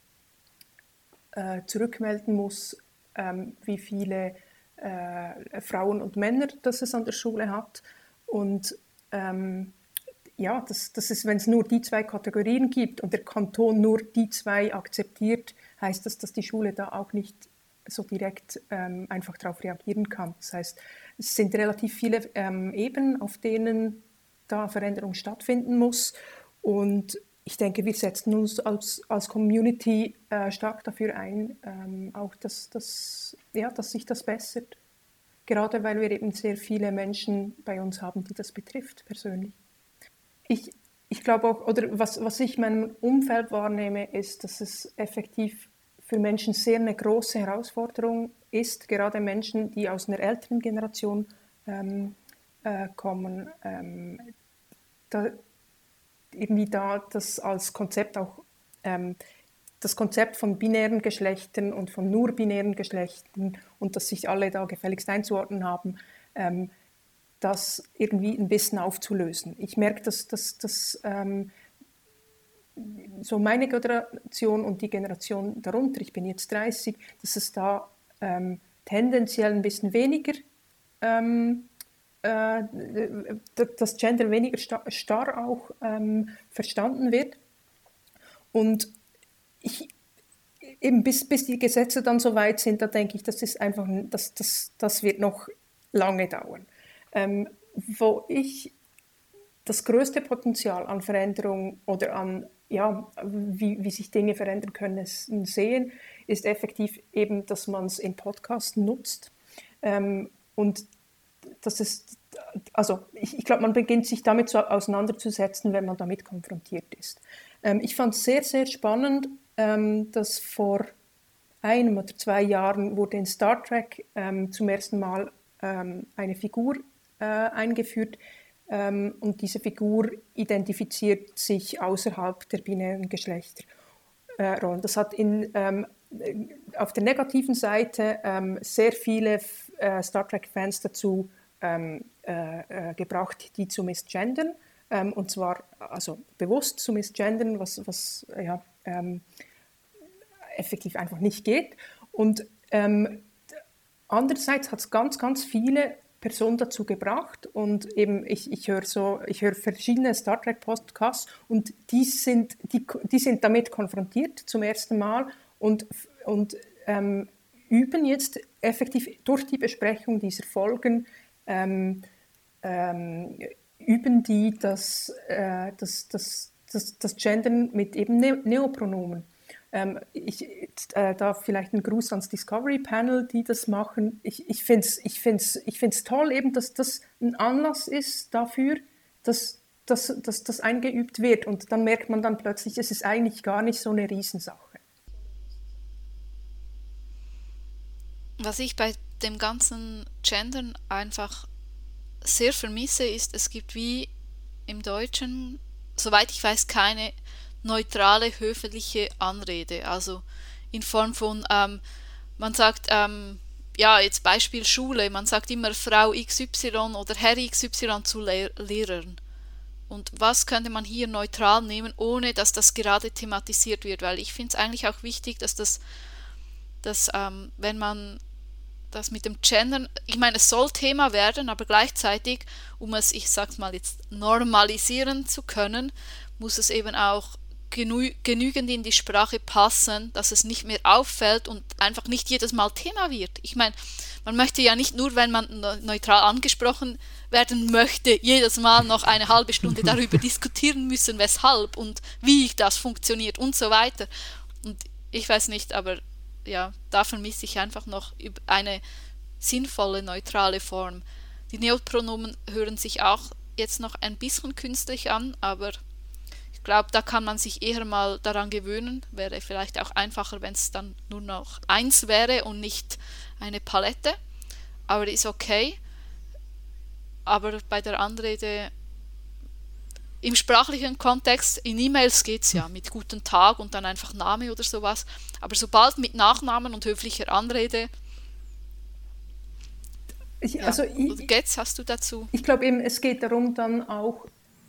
äh, zurückmelden muss, ähm, wie viele äh, Frauen und Männer das es an der Schule hat. Und ähm, ja, das, das ist, wenn es nur die zwei Kategorien gibt und der Kanton nur die zwei akzeptiert, heißt das, dass die Schule da auch nicht so direkt ähm, einfach darauf reagieren kann. Das heißt, es sind relativ viele ähm, Ebenen, auf denen da Veränderung stattfinden muss. Und ich denke, wir setzen uns als, als Community äh, stark dafür ein, ähm, auch dass, dass, ja, dass sich das bessert. Gerade weil wir eben sehr viele Menschen bei uns haben, die das betrifft, persönlich. Ich, ich glaube auch, oder was, was ich in meinem Umfeld wahrnehme, ist, dass es effektiv für Menschen sehr eine große Herausforderung ist, gerade Menschen, die aus einer älteren Generation ähm, äh, kommen, ähm, da, irgendwie da das als Konzept auch, ähm, das Konzept von binären Geschlechtern und von nur binären Geschlechtern und dass sich alle da gefälligst einzuordnen haben, ähm, das irgendwie ein bisschen aufzulösen. Ich merke, dass, dass, dass ähm, so meine Generation und die Generation darunter, ich bin jetzt 30, dass es da ähm, tendenziell ein bisschen weniger, ähm, äh, das Gender weniger star, starr auch ähm, verstanden wird. Und ich, eben bis, bis die Gesetze dann so weit sind, da denke ich, das ist einfach, das, das, das wird noch lange dauern. Ähm, wo ich das größte Potenzial an Veränderung oder an, ja, wie, wie sich Dinge verändern können, sehen, ist effektiv eben, dass man es in Podcasts nutzt. Ähm, und dass es, also ich, ich glaube, man beginnt sich damit so auseinanderzusetzen, wenn man damit konfrontiert ist. Ähm, ich fand es sehr, sehr spannend, ähm, dass vor einem oder zwei Jahren wurde in Star Trek ähm, zum ersten Mal ähm, eine Figur äh, eingeführt, ähm, und diese Figur identifiziert sich außerhalb der binären Geschlechterrollen. Äh, das hat in, ähm, auf der negativen Seite ähm, sehr viele äh, Star Trek-Fans dazu ähm, äh, äh, gebracht, die zu misgendern. Ähm, und zwar also bewusst zu misgendern, was, was ja, ähm, effektiv einfach nicht geht. Und andererseits hat es ganz, ganz viele Person dazu gebracht und eben ich, ich höre so, ich höre verschiedene Star Trek Podcasts und die sind, die, die sind damit konfrontiert zum ersten Mal und, und ähm, üben jetzt effektiv durch die Besprechung dieser Folgen ähm, ähm, üben die das, äh, das, das, das, das Gendern mit eben ne Neopronomen. Ähm, ich äh, darf vielleicht einen Gruß ans Discovery Panel, die das machen. Ich, ich finde es ich find's, ich find's toll, eben, dass das ein Anlass ist dafür, dass, dass, dass das eingeübt wird. Und dann merkt man dann plötzlich, es ist eigentlich gar nicht so eine Riesensache. Was ich bei dem ganzen Gendern einfach sehr vermisse, ist, es gibt wie im Deutschen, soweit ich weiß, keine neutrale, höfliche Anrede. Also in Form von, ähm, man sagt, ähm, ja, jetzt Beispiel Schule, man sagt immer Frau XY oder Herr XY zu Lehr Lehrern. Und was könnte man hier neutral nehmen, ohne dass das gerade thematisiert wird? Weil ich finde es eigentlich auch wichtig, dass das, dass ähm, wenn man das mit dem Gendern, ich meine, es soll Thema werden, aber gleichzeitig, um es, ich sag's mal jetzt, normalisieren zu können, muss es eben auch genü genügend in die Sprache passen, dass es nicht mehr auffällt und einfach nicht jedes Mal Thema wird. Ich meine, man möchte ja nicht nur, wenn man neutral angesprochen werden möchte, jedes Mal noch eine halbe Stunde darüber diskutieren müssen, weshalb und wie das funktioniert und so weiter. Und ich weiß nicht, aber ja, da vermisse ich einfach noch eine sinnvolle, neutrale Form. Die Neopronomen hören sich auch jetzt noch ein bisschen künstlich an, aber glaube, da kann man sich eher mal daran gewöhnen. Wäre vielleicht auch einfacher, wenn es dann nur noch eins wäre und nicht eine Palette. Aber ist okay. Aber bei der Anrede im sprachlichen Kontext, in E-Mails geht es ja mit guten Tag und dann einfach Name oder sowas. Aber sobald mit Nachnamen und höflicher Anrede. Ich, also ja. ich, Getz, hast du dazu? Ich glaube eben, es geht darum, dann auch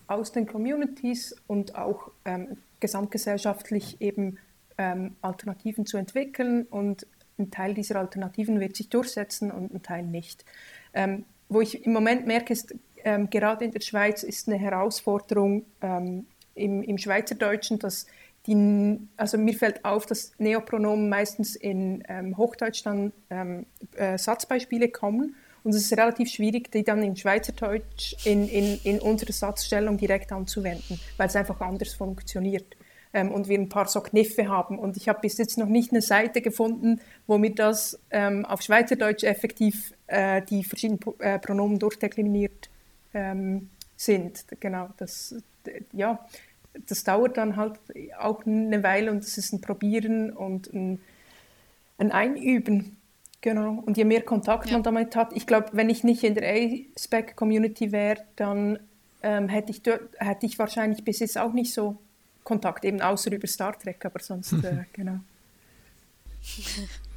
aus den Communities und auch ähm, gesamtgesellschaftlich eben ähm, Alternativen zu entwickeln und ein Teil dieser Alternativen wird sich durchsetzen und ein Teil nicht. Ähm, wo ich im Moment merke, ist, ähm, gerade in der Schweiz ist eine Herausforderung ähm, im, im Schweizerdeutschen, dass die, also mir fällt auf, dass Neopronomen meistens in ähm, Hochdeutsch dann äh, Satzbeispiele kommen und es ist relativ schwierig, die dann in Schweizerdeutsch in, in, in unserer Satzstellung direkt anzuwenden, weil es einfach anders funktioniert. Ähm, und wir ein paar so Kniffe haben. Und ich habe bis jetzt noch nicht eine Seite gefunden, wo mir das ähm, auf Schweizerdeutsch effektiv äh, die verschiedenen äh, Pronomen durchdekliniert ähm, sind. Genau, das, ja, das dauert dann halt auch eine Weile und es ist ein Probieren und ein, ein Einüben. Genau, und je mehr Kontakt ja. man damit hat, ich glaube, wenn ich nicht in der A-Spec-Community wäre, dann ähm, hätte, ich dort, hätte ich wahrscheinlich bis jetzt auch nicht so Kontakt, eben außer über Star Trek, aber sonst, äh, genau.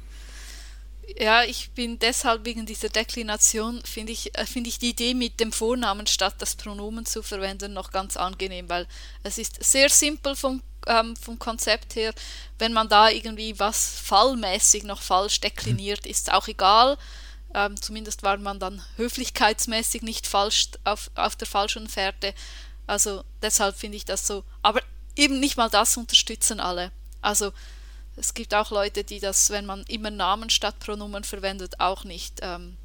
Ja, ich bin deshalb wegen dieser Deklination, finde ich, äh, find ich die Idee mit dem Vornamen statt das Pronomen zu verwenden noch ganz angenehm, weil es ist sehr simpel vom ähm, vom Konzept her, wenn man da irgendwie was fallmäßig noch falsch dekliniert, ist es auch egal. Ähm, zumindest war man dann höflichkeitsmäßig nicht falsch auf, auf der falschen Fährte. Also deshalb finde ich das so. Aber eben nicht mal das unterstützen alle. Also es gibt auch Leute, die das, wenn man immer Namen statt Pronomen verwendet, auch nicht. Ähm,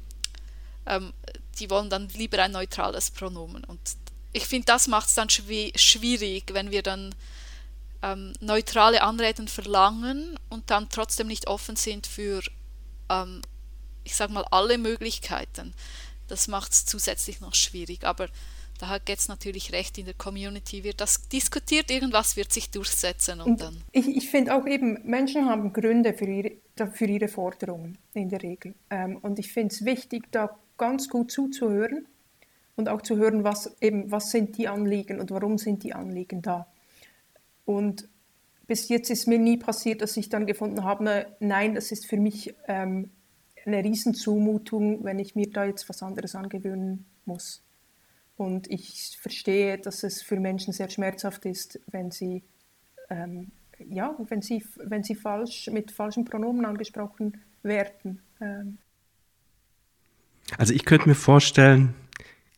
ähm, die wollen dann lieber ein neutrales Pronomen. Und ich finde, das macht es dann schwierig, wenn wir dann ähm, neutrale Anreden verlangen und dann trotzdem nicht offen sind für, ähm, ich sage mal, alle Möglichkeiten. Das macht es zusätzlich noch schwierig. Aber da hat jetzt natürlich recht, in der Community wird das diskutiert, irgendwas wird sich durchsetzen und, und dann. Ich, ich finde auch eben, Menschen haben Gründe für ihre, für ihre Forderungen in der Regel. Ähm, und ich finde es wichtig, da ganz gut zuzuhören und auch zu hören, was eben, was sind die Anliegen und warum sind die Anliegen da. Und bis jetzt ist mir nie passiert, dass ich dann gefunden habe, nein, das ist für mich ähm, eine Riesenzumutung, wenn ich mir da jetzt was anderes angewöhnen muss. Und ich verstehe, dass es für Menschen sehr schmerzhaft ist, wenn sie, ähm, ja, wenn sie, wenn sie falsch, mit falschen Pronomen angesprochen werden. Ähm. Also ich könnte mir vorstellen,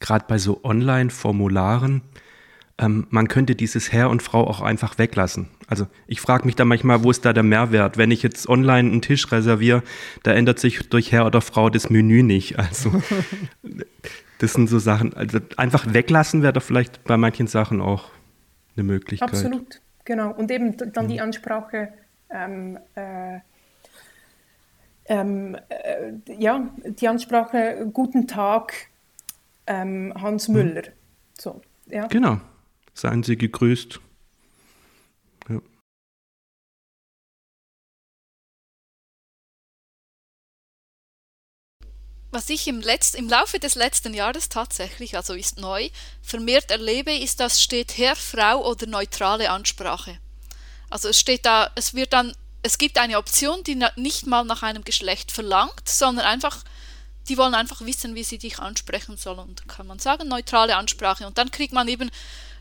gerade bei so Online-Formularen, ähm, man könnte dieses Herr und Frau auch einfach weglassen. Also ich frage mich da manchmal, wo ist da der Mehrwert? Wenn ich jetzt online einen Tisch reserviere, da ändert sich durch Herr oder Frau das Menü nicht. Also das sind so Sachen, also einfach weglassen wäre doch vielleicht bei manchen Sachen auch eine Möglichkeit. Absolut, genau. Und eben dann die mhm. Ansprache, ähm, äh, ähm, äh, ja, die Ansprache, guten Tag, ähm, Hans mhm. Müller. So, ja. Genau. Seien Sie gegrüßt. Was ich im, Letz-, im Laufe des letzten Jahres tatsächlich, also ist neu, vermehrt erlebe, ist, dass steht Herr, Frau oder neutrale Ansprache. Also es steht da, es wird dann, es gibt eine Option, die nicht mal nach einem Geschlecht verlangt, sondern einfach, die wollen einfach wissen, wie sie dich ansprechen sollen. Und dann kann man sagen, neutrale Ansprache. Und dann kriegt man eben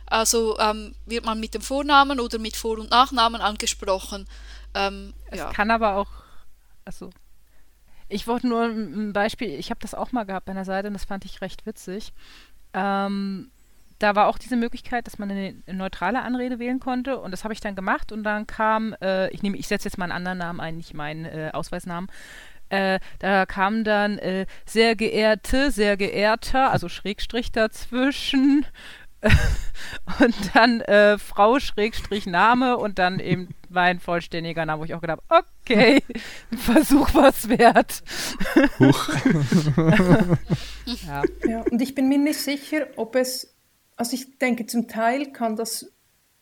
also ähm, wird man mit dem Vornamen oder mit Vor- und Nachnamen angesprochen. Ähm, es ja. kann aber auch, also ich wollte nur ein Beispiel, ich habe das auch mal gehabt bei einer Seite und das fand ich recht witzig. Ähm, da war auch diese Möglichkeit, dass man eine, eine, neutrale Anrede wählen konnte und das habe ich dann gemacht und dann kam, äh, ich nehme, ich setze jetzt mal einen anderen Namen ein, nicht meinen äh, Ausweisnamen. Äh, da kam dann äh, sehr geehrte, sehr geehrter, also Schrägstrich dazwischen, und dann äh, Frau Schrägstrich Name und dann eben mein vollständiger Name, wo ich auch gedacht habe, okay, ein Versuch was wert. Huch. ja. ja, und ich bin mir nicht sicher, ob es, also ich denke, zum Teil kann das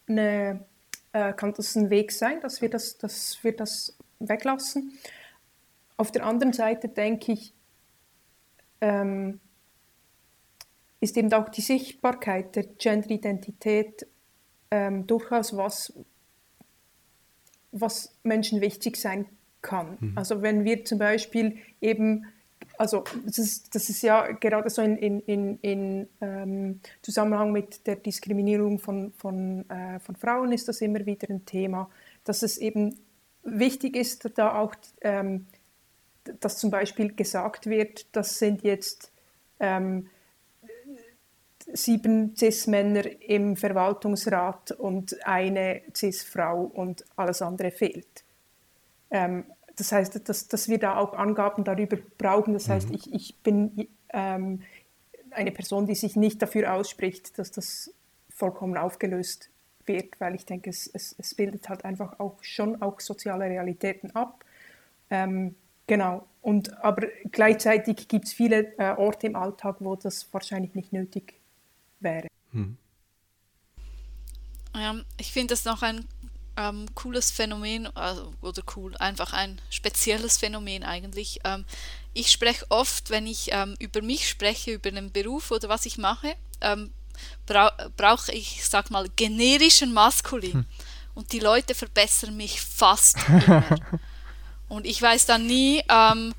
eine, äh, kann das ein Weg sein, dass wir das, dass wir das weglassen. Auf der anderen Seite denke ich, ähm, ist eben auch die Sichtbarkeit der Genderidentität ähm, durchaus was, was Menschen wichtig sein kann. Mhm. Also wenn wir zum Beispiel eben, also das ist, das ist ja gerade so in, in, in, in ähm, Zusammenhang mit der Diskriminierung von, von, äh, von Frauen ist das immer wieder ein Thema, dass es eben wichtig ist, da auch, ähm, dass zum Beispiel gesagt wird, das sind jetzt ähm, sieben CIS-Männer im Verwaltungsrat und eine CIS-Frau und alles andere fehlt. Ähm, das heißt, dass, dass wir da auch Angaben darüber brauchen. Das heißt, mhm. ich, ich bin ähm, eine Person, die sich nicht dafür ausspricht, dass das vollkommen aufgelöst wird, weil ich denke, es, es, es bildet halt einfach auch schon auch soziale Realitäten ab. Ähm, genau. Und, aber gleichzeitig gibt es viele äh, Orte im Alltag, wo das wahrscheinlich nicht nötig ist wäre. Hm. Ja, ich finde das noch ein ähm, cooles Phänomen, also, oder cool, einfach ein spezielles Phänomen eigentlich. Ähm, ich spreche oft, wenn ich ähm, über mich spreche, über den Beruf oder was ich mache, ähm, bra brauche ich, sag mal, generischen Maskulin. Hm. Und die Leute verbessern mich fast immer. Und ich weiß dann nie, ähm,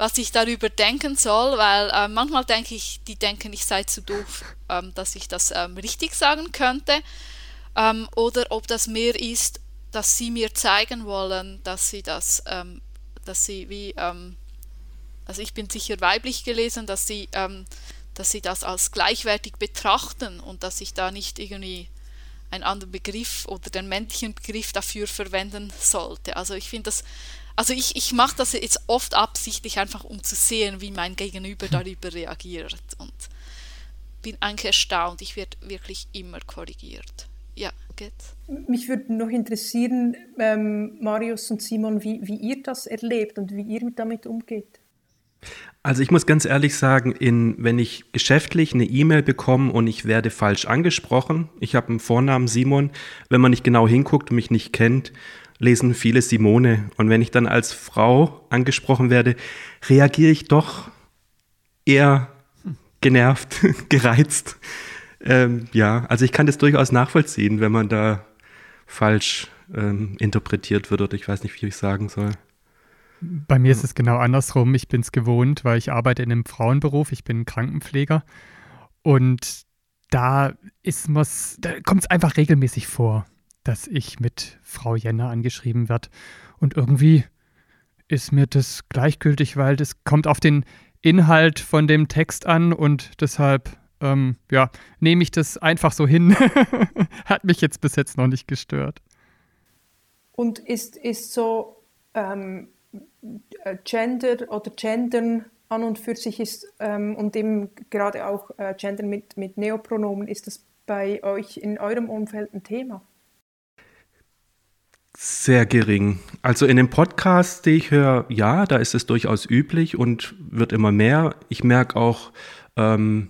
was ich darüber denken soll, weil äh, manchmal denke ich, die denken, ich sei zu doof, ähm, dass ich das ähm, richtig sagen könnte. Ähm, oder ob das mehr ist, dass sie mir zeigen wollen, dass sie das, ähm, dass sie wie, ähm, also ich bin sicher weiblich gelesen, dass sie, ähm, dass sie das als gleichwertig betrachten und dass ich da nicht irgendwie einen anderen Begriff oder den männlichen Begriff dafür verwenden sollte. Also ich finde das also ich, ich mache das jetzt oft absichtlich einfach, um zu sehen, wie mein Gegenüber hm. darüber reagiert. Und bin eigentlich erstaunt. Ich werde wirklich immer korrigiert. Ja, geht's. Mich würde noch interessieren, ähm, Marius und Simon, wie, wie ihr das erlebt und wie ihr damit umgeht. Also ich muss ganz ehrlich sagen, in, wenn ich geschäftlich eine E-Mail bekomme und ich werde falsch angesprochen, ich habe einen Vornamen Simon, wenn man nicht genau hinguckt und mich nicht kennt, lesen viele Simone. Und wenn ich dann als Frau angesprochen werde, reagiere ich doch eher genervt, gereizt. Ähm, ja, also ich kann das durchaus nachvollziehen, wenn man da falsch ähm, interpretiert wird oder ich weiß nicht, wie ich sagen soll. Bei mir ist es genau andersrum. Ich bin es gewohnt, weil ich arbeite in einem Frauenberuf. Ich bin Krankenpfleger. Und da ist da kommt es einfach regelmäßig vor, dass ich mit Frau Jenner angeschrieben werde. Und irgendwie ist mir das gleichgültig, weil das kommt auf den Inhalt von dem Text an und deshalb, ähm, ja, nehme ich das einfach so hin. Hat mich jetzt bis jetzt noch nicht gestört. Und ist, ist so ähm, äh, Gender oder Gendern an und für sich ist ähm, und eben gerade auch äh, Gendern mit, mit Neopronomen, ist das bei euch in eurem Umfeld ein Thema? Sehr gering. Also in dem Podcast, den ich höre, ja, da ist es durchaus üblich und wird immer mehr. Ich merke auch, ähm,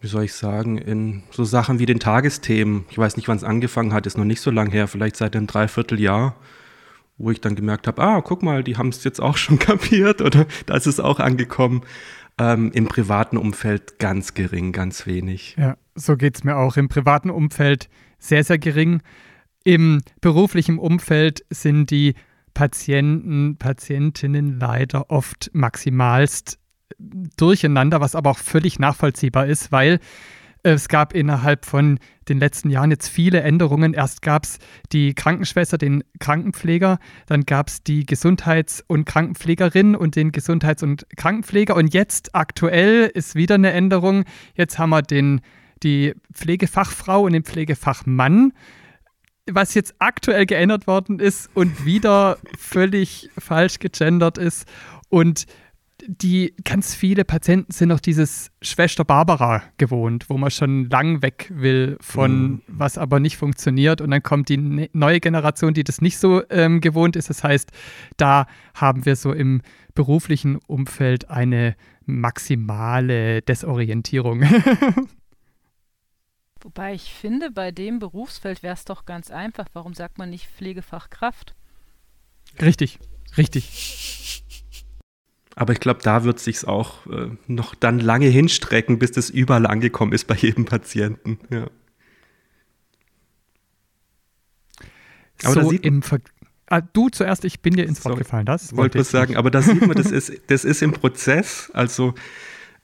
wie soll ich sagen, in so Sachen wie den Tagesthemen, ich weiß nicht, wann es angefangen hat, ist noch nicht so lange her, vielleicht seit einem Dreivierteljahr, wo ich dann gemerkt habe, ah, guck mal, die haben es jetzt auch schon kapiert oder da ist es auch angekommen. Ähm, Im privaten Umfeld ganz gering, ganz wenig. Ja, so geht es mir auch. Im privaten Umfeld sehr, sehr gering. Im beruflichen Umfeld sind die Patienten, Patientinnen leider oft maximalst durcheinander, was aber auch völlig nachvollziehbar ist, weil es gab innerhalb von den letzten Jahren jetzt viele Änderungen. Erst gab es die Krankenschwester, den Krankenpfleger, dann gab es die Gesundheits- und Krankenpflegerin und den Gesundheits- und Krankenpfleger und jetzt aktuell ist wieder eine Änderung. Jetzt haben wir den, die Pflegefachfrau und den Pflegefachmann was jetzt aktuell geändert worden ist und wieder völlig falsch gegendert ist. Und die ganz viele Patienten sind noch dieses Schwester Barbara gewohnt, wo man schon lang weg will von mhm. was aber nicht funktioniert. Und dann kommt die ne-, neue Generation, die das nicht so ähm, gewohnt ist. Das heißt, da haben wir so im beruflichen Umfeld eine maximale Desorientierung. Wobei ich finde, bei dem Berufsfeld wäre es doch ganz einfach. Warum sagt man nicht Pflegefachkraft? Richtig, richtig. Aber ich glaube, da wird sich auch äh, noch dann lange hinstrecken, bis das überall angekommen ist bei jedem Patienten. Ja. Aber so im Ver ah, du zuerst, ich bin dir ins Wort gefallen. Das wollte ich sagen. Aber da sieht man, das ist, das ist im Prozess. Also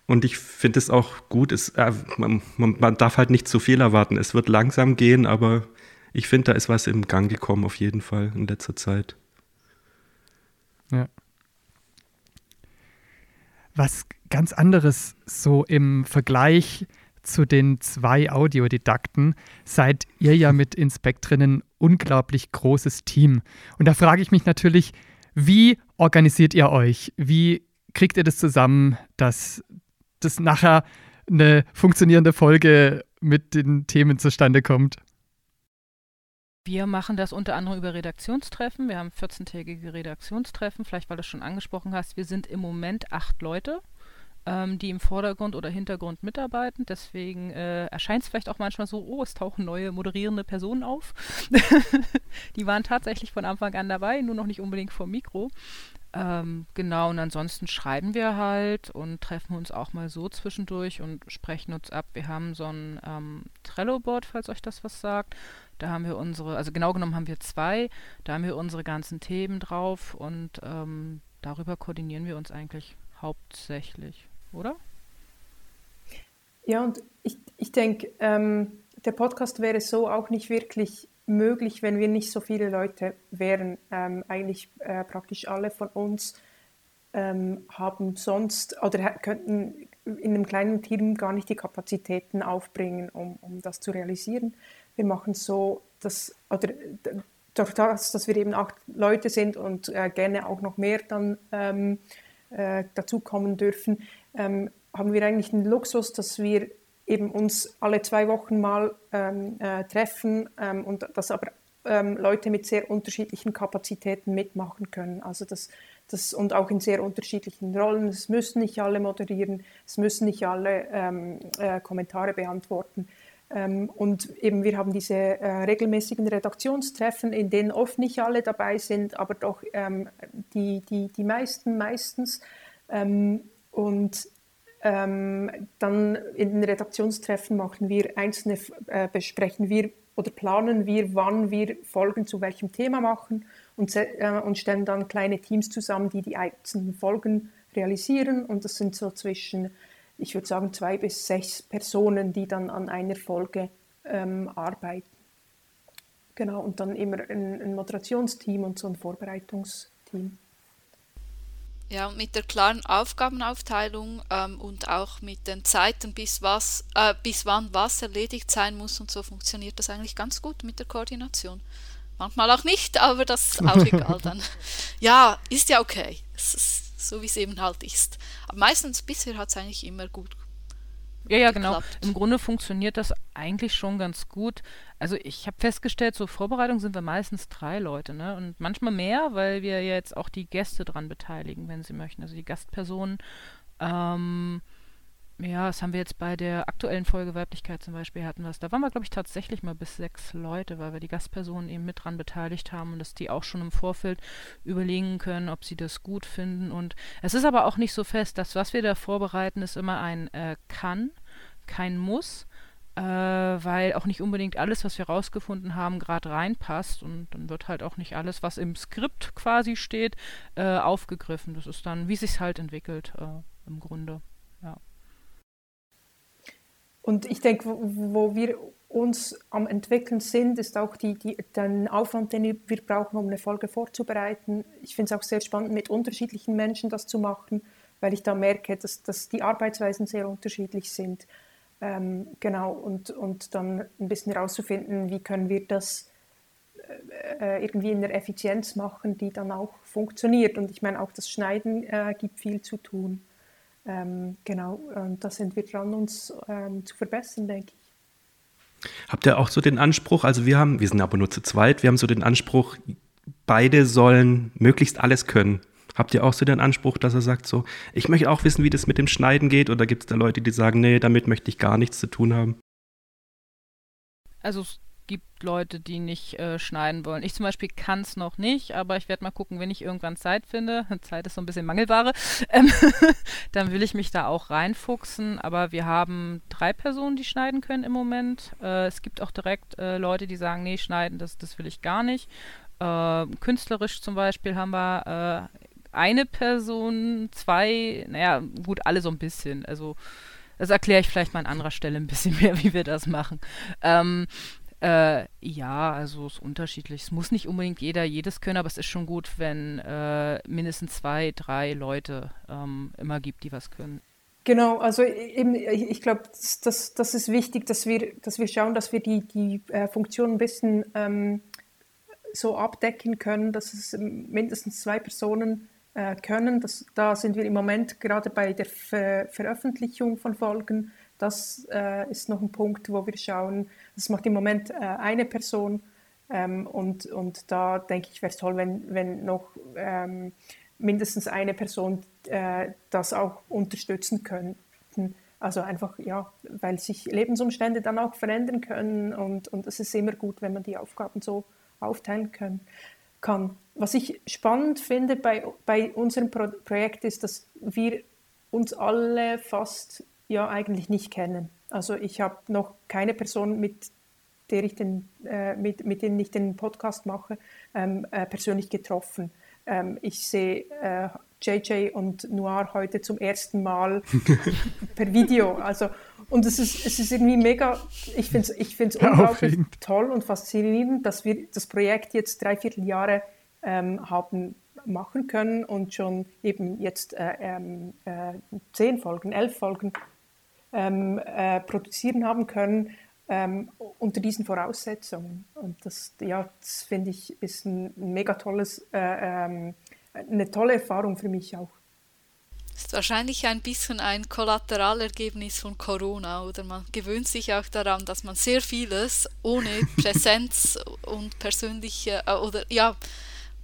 und ich finde es auch gut, es, äh, man, man, darf halt nicht zu viel erwarten. Es wird langsam gehen, aber ich finde, da ist was im Gang gekommen, auf jeden Fall in letzter Zeit. Ja. Was ganz anderes so im Vergleich zu den zwei Audiodidakten seid ihr ja mit Inspektrinnen unglaublich großes Team. Und da frage ich mich natürlich, wie organisiert ihr euch? Wie kriegt ihr das zusammen, dass dass nachher eine funktionierende Folge mit den Themen zustande kommt. Wir machen das unter anderem über Redaktionstreffen. Wir haben 14-tägige Redaktionstreffen, vielleicht weil du es schon angesprochen hast. Wir sind im Moment acht Leute, ähm, die im Vordergrund oder Hintergrund mitarbeiten. Deswegen äh, erscheint es vielleicht auch manchmal so, oh, es tauchen neue moderierende Personen auf. die waren tatsächlich von Anfang an dabei, nur noch nicht unbedingt vor Mikro. Ähm, genau, und ansonsten schreiben wir halt und treffen uns auch mal so zwischendurch und sprechen uns ab. Wir haben so ein ähm, Trello-Board, falls euch das was sagt. Da haben wir unsere, also genau genommen haben wir zwei, da haben wir unsere ganzen Themen drauf und ähm, darüber koordinieren wir uns eigentlich hauptsächlich, oder? Ja, und ich, ich denke, ähm, der Podcast wäre so auch nicht wirklich möglich, wenn wir nicht so viele Leute wären. Ähm, eigentlich äh, praktisch alle von uns ähm, haben sonst oder könnten in einem kleinen Team gar nicht die Kapazitäten aufbringen, um, um das zu realisieren. Wir machen so, dass, oder durch das, dass wir eben acht Leute sind und äh, gerne auch noch mehr dann ähm, äh, dazukommen dürfen, ähm, haben wir eigentlich den Luxus, dass wir eben uns alle zwei Wochen mal ähm, äh, treffen ähm, und dass aber ähm, Leute mit sehr unterschiedlichen Kapazitäten mitmachen können. Also das, das, und auch in sehr unterschiedlichen Rollen. Es müssen nicht alle moderieren, es müssen nicht alle ähm, äh, Kommentare beantworten. Ähm, und eben wir haben diese äh, regelmäßigen Redaktionstreffen, in denen oft nicht alle dabei sind, aber doch ähm, die, die, die meisten meistens. Und ähm, dann in den Redaktionstreffen machen wir einzelne, äh, besprechen wir oder planen wir, wann wir Folgen zu welchem Thema machen und, äh, und stellen dann kleine Teams zusammen, die die einzelnen Folgen realisieren. Und das sind so zwischen ich würde sagen, zwei bis sechs Personen, die dann an einer Folge ähm, arbeiten. Genau, und dann immer ein, ein Moderationsteam und so ein Vorbereitungsteam. Ja, und mit der klaren Aufgabenaufteilung ähm, und auch mit den Zeiten, bis, was, äh, bis wann was erledigt sein muss und so funktioniert das eigentlich ganz gut mit der Koordination. Manchmal auch nicht, aber das ist auch egal dann. Ja, ist ja okay. Es ist, so wie es eben halt ist. Aber meistens bisher hat es eigentlich immer gut ja, ja, genau. Im Grunde funktioniert das eigentlich schon ganz gut. Also ich habe festgestellt, zur Vorbereitung sind wir meistens drei Leute, ne? Und manchmal mehr, weil wir jetzt auch die Gäste dran beteiligen, wenn sie möchten. Also die Gastpersonen. Ähm, ja, das haben wir jetzt bei der aktuellen Folge Weiblichkeit zum Beispiel hatten wir. Da waren wir, glaube ich, tatsächlich mal bis sechs Leute, weil wir die Gastpersonen eben mit dran beteiligt haben und dass die auch schon im Vorfeld überlegen können, ob sie das gut finden. Und es ist aber auch nicht so fest, dass was wir da vorbereiten, ist immer ein äh, kann, kein muss. Äh, weil auch nicht unbedingt alles, was wir rausgefunden haben, gerade reinpasst und dann wird halt auch nicht alles, was im Skript quasi steht, äh, aufgegriffen. Das ist dann, wie sich halt entwickelt äh, im Grunde. Und ich denke, wo, wo wir uns am entwickeln sind, ist auch die, die, den Aufwand, den wir brauchen, um eine Folge vorzubereiten. Ich finde es auch sehr spannend, mit unterschiedlichen Menschen das zu machen, weil ich da merke, dass, dass die Arbeitsweisen sehr unterschiedlich sind. Ähm, genau, und, und dann ein bisschen herauszufinden, wie können wir das äh, irgendwie in der Effizienz machen, die dann auch funktioniert. Und ich meine, auch das Schneiden äh, gibt viel zu tun. Ähm, genau, und da sind wir dran, uns ähm, zu verbessern, denke ich. Habt ihr auch so den Anspruch, also wir haben, wir sind aber nur zu zweit, wir haben so den Anspruch, beide sollen möglichst alles können. Habt ihr auch so den Anspruch, dass er sagt so, ich möchte auch wissen, wie das mit dem Schneiden geht? Oder gibt es da Leute, die sagen, nee, damit möchte ich gar nichts zu tun haben? Also gibt Leute, die nicht äh, schneiden wollen. Ich zum Beispiel kann es noch nicht, aber ich werde mal gucken, wenn ich irgendwann Zeit finde. Zeit ist so ein bisschen Mangelware. Ähm, dann will ich mich da auch reinfuchsen. Aber wir haben drei Personen, die schneiden können im Moment. Äh, es gibt auch direkt äh, Leute, die sagen, nee, schneiden, das, das will ich gar nicht. Äh, künstlerisch zum Beispiel haben wir äh, eine Person, zwei, naja, gut, alle so ein bisschen. Also das erkläre ich vielleicht mal an anderer Stelle ein bisschen mehr, wie wir das machen. Ähm, äh, ja, also es ist unterschiedlich. Es muss nicht unbedingt jeder jedes können, aber es ist schon gut, wenn äh, mindestens zwei, drei Leute ähm, immer gibt, die was können. Genau, also eben, ich glaube, das, das, das, ist wichtig, dass wir, dass wir schauen, dass wir die, die äh, Funktion ein bisschen ähm, so abdecken können, dass es mindestens zwei Personen äh, können. Das, da sind wir im Moment gerade bei der Ver Veröffentlichung von Folgen das äh, ist noch ein Punkt, wo wir schauen. Das macht im Moment äh, eine Person. Ähm, und, und da denke ich, wäre es toll, wenn, wenn noch ähm, mindestens eine Person äh, das auch unterstützen könnten. Also einfach, ja, weil sich Lebensumstände dann auch verändern können und, und es ist immer gut, wenn man die Aufgaben so aufteilen können, kann. Was ich spannend finde bei, bei unserem Pro Projekt ist, dass wir uns alle fast ja eigentlich nicht kennen. Also ich habe noch keine Person, mit der ich den, äh, mit, mit denen ich den Podcast mache, ähm, äh, persönlich getroffen. Ähm, ich sehe äh, JJ und Noir heute zum ersten Mal per Video. Also, und es ist, es ist irgendwie mega, ich finde es ich find's unglaublich toll und faszinierend, dass wir das Projekt jetzt dreiviertel Jahre ähm, haben machen können und schon eben jetzt äh, ähm, äh, zehn Folgen, elf Folgen ähm, äh, produzieren haben können ähm, unter diesen Voraussetzungen. Und das, ja, das finde ich, ist ein, mega tolles, äh, ähm, eine tolle Erfahrung für mich auch. ist wahrscheinlich ein bisschen ein Kollateraleregebnis von Corona oder man gewöhnt sich auch daran, dass man sehr vieles ohne Präsenz und persönliche äh, oder ja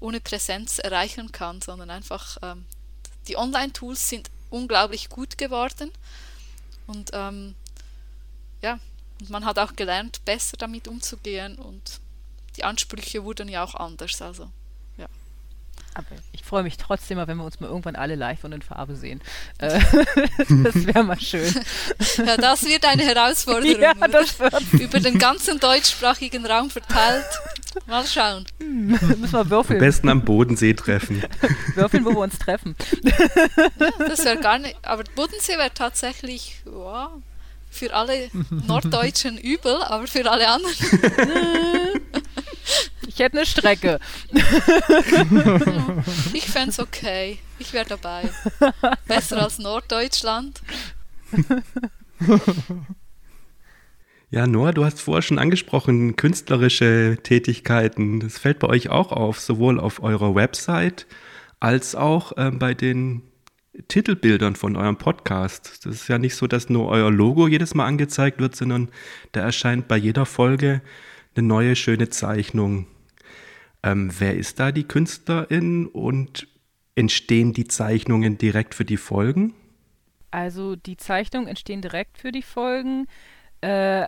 ohne Präsenz erreichen kann, sondern einfach ähm, die Online-Tools sind unglaublich gut geworden und ähm, ja und man hat auch gelernt, besser damit umzugehen und die Ansprüche wurden ja auch anders. Also aber ich freue mich trotzdem mal, wenn wir uns mal irgendwann alle live und in Farbe sehen. Äh, das wäre mal schön. Ja, das wird eine Herausforderung. Ja, das wird. Über den ganzen deutschsprachigen Raum verteilt. Mal schauen. Müssen wir würfeln. Am besten am Bodensee treffen. würfeln, wo wir uns treffen. Ja, das wäre gar nicht. Aber Bodensee wäre tatsächlich wow, für alle Norddeutschen übel, aber für alle anderen. Ich hätte eine Strecke. ich fände es okay. Ich wäre dabei. Besser als Norddeutschland. Ja, Noah, du hast vorher schon angesprochen, künstlerische Tätigkeiten. Das fällt bei euch auch auf, sowohl auf eurer Website als auch äh, bei den Titelbildern von eurem Podcast. Das ist ja nicht so, dass nur euer Logo jedes Mal angezeigt wird, sondern da erscheint bei jeder Folge eine neue schöne Zeichnung. Ähm, wer ist da die Künstlerin und entstehen die Zeichnungen direkt für die Folgen? Also die Zeichnungen entstehen direkt für die Folgen. Äh,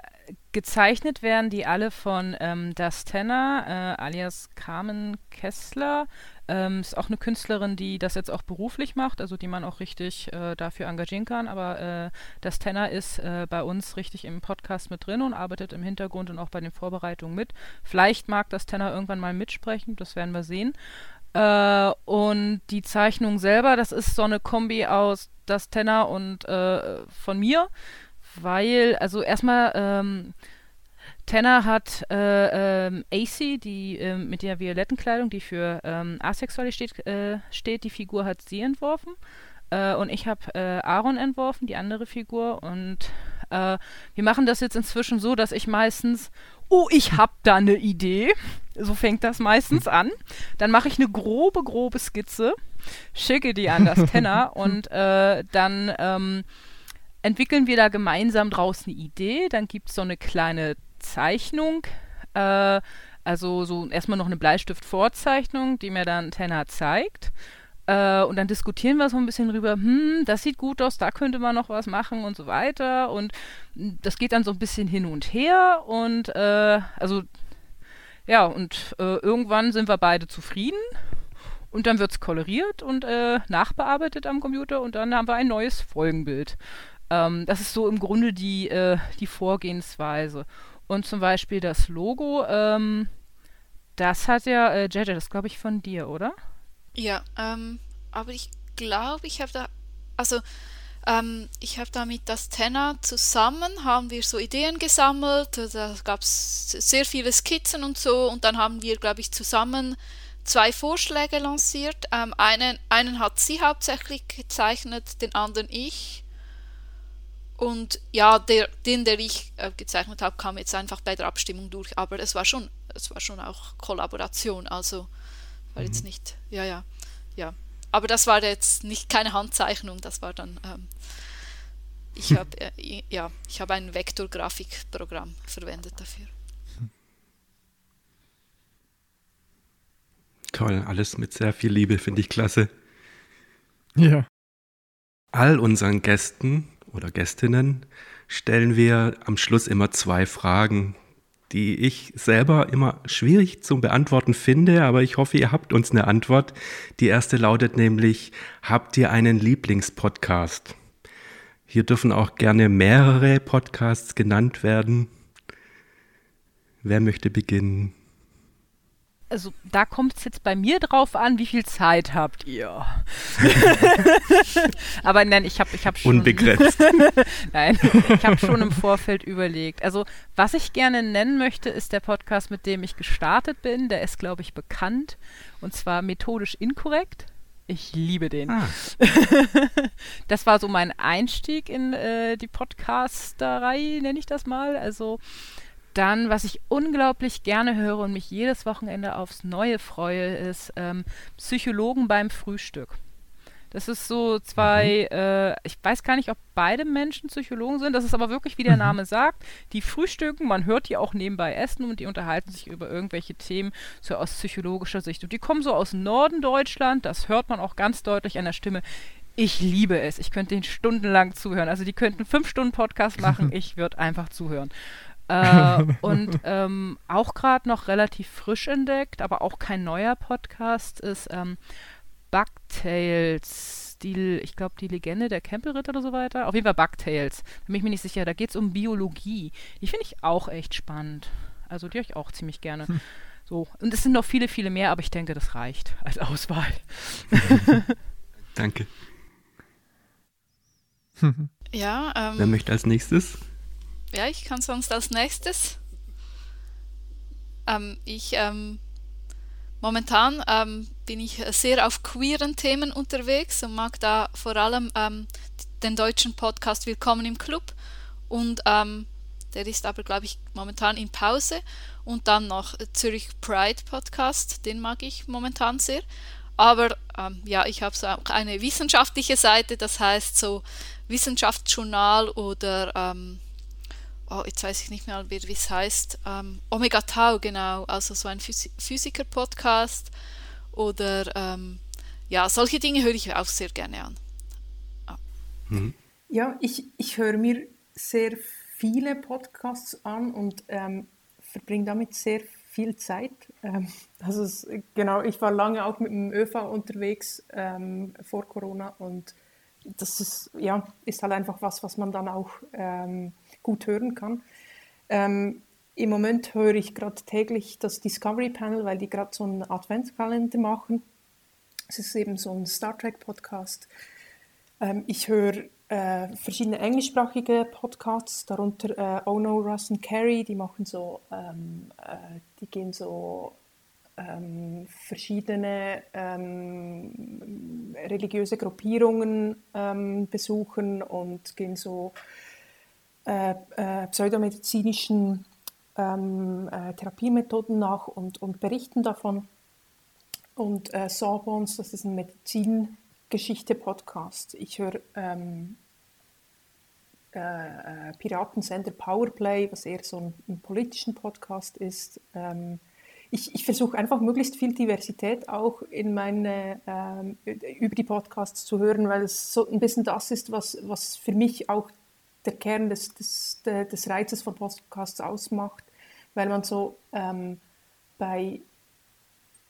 gezeichnet werden die alle von ähm, Das Tenner, äh, alias Carmen Kessler. Ähm, ist auch eine Künstlerin, die das jetzt auch beruflich macht, also die man auch richtig äh, dafür engagieren kann. Aber äh, das Tenor ist äh, bei uns richtig im Podcast mit drin und arbeitet im Hintergrund und auch bei den Vorbereitungen mit. Vielleicht mag das Tenor irgendwann mal mitsprechen, das werden wir sehen. Äh, und die Zeichnung selber, das ist so eine Kombi aus das Tenor und äh, von mir, weil, also erstmal, ähm, Tanner hat äh, ähm, AC, die äh, mit der violetten Kleidung, die für ähm, Asexualität steht, äh, steht, die Figur hat sie entworfen. Äh, und ich habe äh, Aaron entworfen, die andere Figur. Und äh, wir machen das jetzt inzwischen so, dass ich meistens, oh, ich habe da eine Idee. So fängt das meistens an. Dann mache ich eine grobe, grobe Skizze, schicke die an das Tenner und dann ähm, entwickeln wir da gemeinsam draus eine Idee. Dann gibt es so eine kleine Zeichnung. Äh, also so erstmal noch eine Bleistift-Vorzeichnung, die mir dann Tenner zeigt. Äh, und dann diskutieren wir so ein bisschen drüber, hm, das sieht gut aus, da könnte man noch was machen und so weiter. Und das geht dann so ein bisschen hin und her. Und äh, also ja, und äh, irgendwann sind wir beide zufrieden. Und dann wird es koloriert und äh, nachbearbeitet am Computer und dann haben wir ein neues Folgenbild. Ähm, das ist so im Grunde die, äh, die Vorgehensweise. Und zum Beispiel das Logo, ähm, das hat ja, äh, Jaja, das glaube ich von dir, oder? Ja, ähm, aber ich glaube, ich habe da, also ähm, ich habe da mit das Tenor zusammen, haben wir so Ideen gesammelt, da gab es sehr viele Skizzen und so und dann haben wir, glaube ich, zusammen zwei Vorschläge lanciert. Ähm, einen, einen hat sie hauptsächlich gezeichnet, den anderen ich. Und ja, der, den, der ich äh, gezeichnet habe, kam jetzt einfach bei der Abstimmung durch. Aber es war schon, es war schon auch Kollaboration. Also war mhm. jetzt nicht, ja, ja, ja. Aber das war jetzt nicht keine Handzeichnung, das war dann, ähm, ich habe, äh, ja, ich habe ein Vektorgrafikprogramm verwendet dafür. Toll, alles mit sehr viel Liebe, finde ich klasse. Ja. All unseren Gästen oder Gästinnen stellen wir am Schluss immer zwei Fragen, die ich selber immer schwierig zu beantworten finde, aber ich hoffe, ihr habt uns eine Antwort. Die erste lautet nämlich, habt ihr einen Lieblingspodcast? Hier dürfen auch gerne mehrere Podcasts genannt werden. Wer möchte beginnen? Also da kommt es jetzt bei mir drauf an, wie viel Zeit habt ihr. Aber nein, ich habe ich hab schon. Unbegrenzt. nein, ich habe schon im Vorfeld überlegt. Also, was ich gerne nennen möchte, ist der Podcast, mit dem ich gestartet bin. Der ist, glaube ich, bekannt. Und zwar methodisch inkorrekt. Ich liebe den. Ah. das war so mein Einstieg in äh, die Podcasterei, nenne ich das mal. Also dann, was ich unglaublich gerne höre und mich jedes Wochenende aufs Neue freue, ist ähm, Psychologen beim Frühstück. Das ist so zwei, mhm. äh, ich weiß gar nicht, ob beide Menschen Psychologen sind. Das ist aber wirklich, wie der mhm. Name sagt, die frühstücken, man hört die auch nebenbei essen und die unterhalten sich über irgendwelche Themen so aus psychologischer Sicht. Und die kommen so aus Norden Deutschland, das hört man auch ganz deutlich an der Stimme. Ich liebe es. Ich könnte ihnen stundenlang zuhören. Also die könnten fünf Stunden Podcast machen. Ich würde einfach zuhören. Äh, und ähm, auch gerade noch relativ frisch entdeckt, aber auch kein neuer Podcast ist ähm, Bugtails. Die, ich glaube, die Legende der Campelritter oder so weiter. Auf jeden Fall Bugtails. Da bin ich mir nicht sicher. Da geht es um Biologie. Die finde ich auch echt spannend. Also die höre ich auch ziemlich gerne. Hm. So. Und es sind noch viele, viele mehr, aber ich denke, das reicht als Auswahl. Danke. ja, ähm, Wer möchte als nächstes? Ja, ich kann sonst als nächstes. Ähm, ich ähm, momentan ähm, bin ich sehr auf queeren Themen unterwegs und mag da vor allem ähm, den deutschen Podcast Willkommen im Club und ähm, der ist aber glaube ich momentan in Pause und dann noch Zürich Pride Podcast, den mag ich momentan sehr. Aber ähm, ja, ich habe so auch eine wissenschaftliche Seite, das heißt so Wissenschaftsjournal oder ähm, oh, jetzt weiß ich nicht mehr, wie es heißt, ähm, Omega Tau, genau, also so ein Phys Physiker-Podcast oder ähm, ja, solche Dinge höre ich auch sehr gerne an. Ah. Mhm. Ja, ich, ich höre mir sehr viele Podcasts an und ähm, verbringe damit sehr viel Zeit. Ähm, also es, genau, ich war lange auch mit dem ÖV unterwegs ähm, vor Corona und das ist, ja, ist halt einfach was, was man dann auch ähm, gut hören kann. Ähm, Im Moment höre ich gerade täglich das Discovery Panel, weil die gerade so einen Adventskalender machen. Es ist eben so ein Star Trek Podcast. Ähm, ich höre äh, verschiedene englischsprachige Podcasts, darunter äh, Oh No, Russ and Carrie, die machen so, ähm, äh, die gehen so ähm, verschiedene ähm, religiöse Gruppierungen ähm, besuchen und gehen so äh, äh, pseudomedizinischen ähm, äh, Therapiemethoden nach und, und berichten davon. Und äh, Sawbones, das ist ein Medizingeschichte-Podcast. Ich höre ähm, äh, äh, Piratensender Powerplay, was eher so ein, ein politischen Podcast ist. Ähm, ich, ich versuche einfach möglichst viel Diversität auch in meine, ähm, über die Podcasts zu hören, weil es so ein bisschen das ist, was, was für mich auch der Kern des, des, des Reizes von Podcasts ausmacht, weil man so ähm, bei,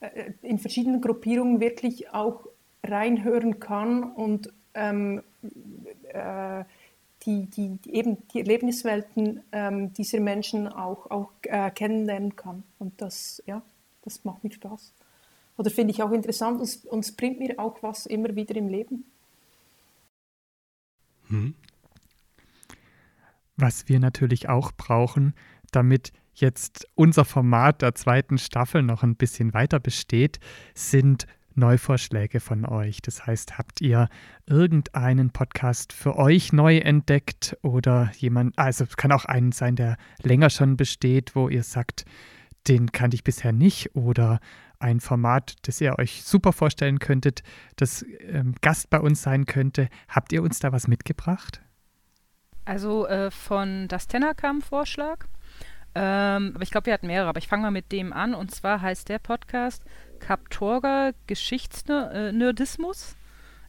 äh, in verschiedenen Gruppierungen wirklich auch reinhören kann und ähm, äh, die, die, eben die Erlebniswelten ähm, dieser Menschen auch, auch äh, kennenlernen kann. Und das, ja, das macht mir Spaß. Oder finde ich auch interessant und es bringt mir auch was immer wieder im Leben. Hm. Was wir natürlich auch brauchen, damit jetzt unser Format der zweiten Staffel noch ein bisschen weiter besteht, sind Neuvorschläge von euch. Das heißt, habt ihr irgendeinen Podcast für euch neu entdeckt oder jemand, also es kann auch einen sein, der länger schon besteht, wo ihr sagt, den kannte ich bisher nicht oder ein Format, das ihr euch super vorstellen könntet, das ähm, Gast bei uns sein könnte. Habt ihr uns da was mitgebracht? Also äh, von Das Tenor kam ein Vorschlag. Ähm, aber ich glaube, wir hatten mehrere, aber ich fange mal mit dem an. Und zwar heißt der Podcast Kaptorga Geschichtsnerdismus.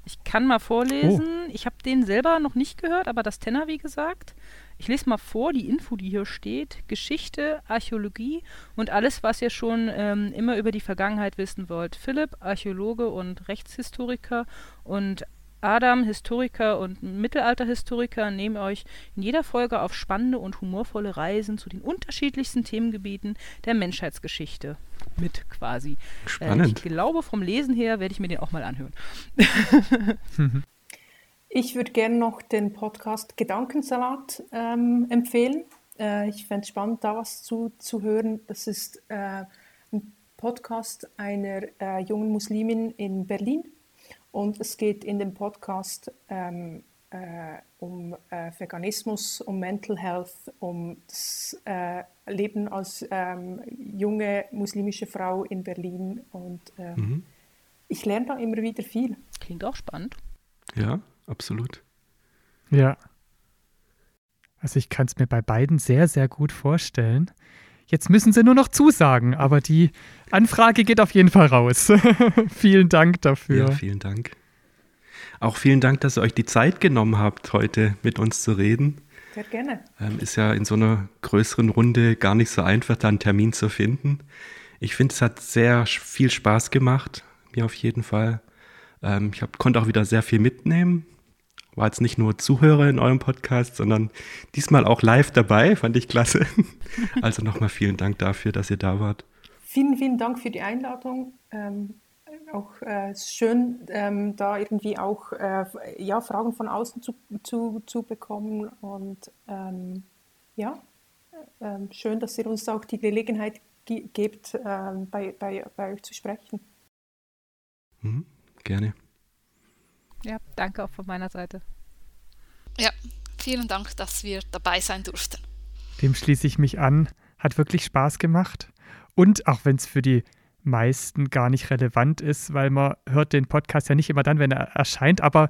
Ich kann mal vorlesen. Oh. Ich habe den selber noch nicht gehört, aber das Tenor, wie gesagt. Ich lese mal vor, die Info, die hier steht. Geschichte, Archäologie und alles, was ihr schon ähm, immer über die Vergangenheit wissen wollt. Philipp, Archäologe und Rechtshistoriker und Adam, Historiker und Mittelalterhistoriker, nehmen euch in jeder Folge auf spannende und humorvolle Reisen zu den unterschiedlichsten Themengebieten der Menschheitsgeschichte mit quasi. Spannend. Äh, ich glaube, vom Lesen her werde ich mir den auch mal anhören. ich würde gerne noch den Podcast Gedankensalat ähm, empfehlen. Äh, ich fände es spannend, da was zu, zu hören. Das ist äh, ein Podcast einer äh, jungen Muslimin in Berlin und es geht in dem Podcast ähm, äh, um äh, Veganismus, um Mental Health, um das äh, Leben als ähm, junge muslimische Frau in Berlin. Und ähm, mhm. ich lerne da immer wieder viel. Klingt auch spannend. Ja, absolut. Ja. Also ich kann es mir bei beiden sehr, sehr gut vorstellen. Jetzt müssen sie nur noch zusagen, aber die Anfrage geht auf jeden Fall raus. vielen Dank dafür. Ja, vielen Dank. Auch vielen Dank, dass ihr euch die Zeit genommen habt, heute mit uns zu reden. Sehr gerne. Ähm, ist ja in so einer größeren Runde gar nicht so einfach, da einen Termin zu finden. Ich finde, es hat sehr viel Spaß gemacht, mir auf jeden Fall. Ähm, ich hab, konnte auch wieder sehr viel mitnehmen. War jetzt nicht nur Zuhörer in eurem Podcast, sondern diesmal auch live dabei, fand ich klasse. Also nochmal vielen Dank dafür, dass ihr da wart. Vielen, vielen Dank für die Einladung. Ähm, auch äh, schön, ähm, da irgendwie auch äh, ja, Fragen von außen zu, zu, zu bekommen. Und ähm, ja, äh, schön, dass ihr uns auch die Gelegenheit ge gebt, ähm, bei, bei, bei euch zu sprechen. Mhm, gerne. Ja, danke auch von meiner Seite. Ja, vielen Dank, dass wir dabei sein durften. Dem schließe ich mich an. Hat wirklich Spaß gemacht. Und auch wenn es für die meisten gar nicht relevant ist, weil man hört den Podcast ja nicht immer dann, wenn er erscheint, aber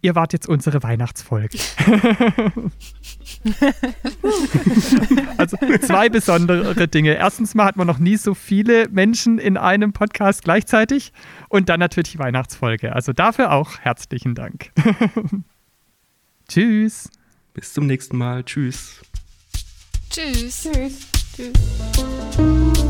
ihr wart jetzt unsere Weihnachtsfolge. also zwei besondere Dinge. Erstens mal hat man noch nie so viele Menschen in einem Podcast gleichzeitig und dann natürlich die Weihnachtsfolge. Also dafür auch herzlichen Dank. Tschüss. Bis zum nächsten Mal. Tschüss. Tschüss. Tschüss. Tschüss.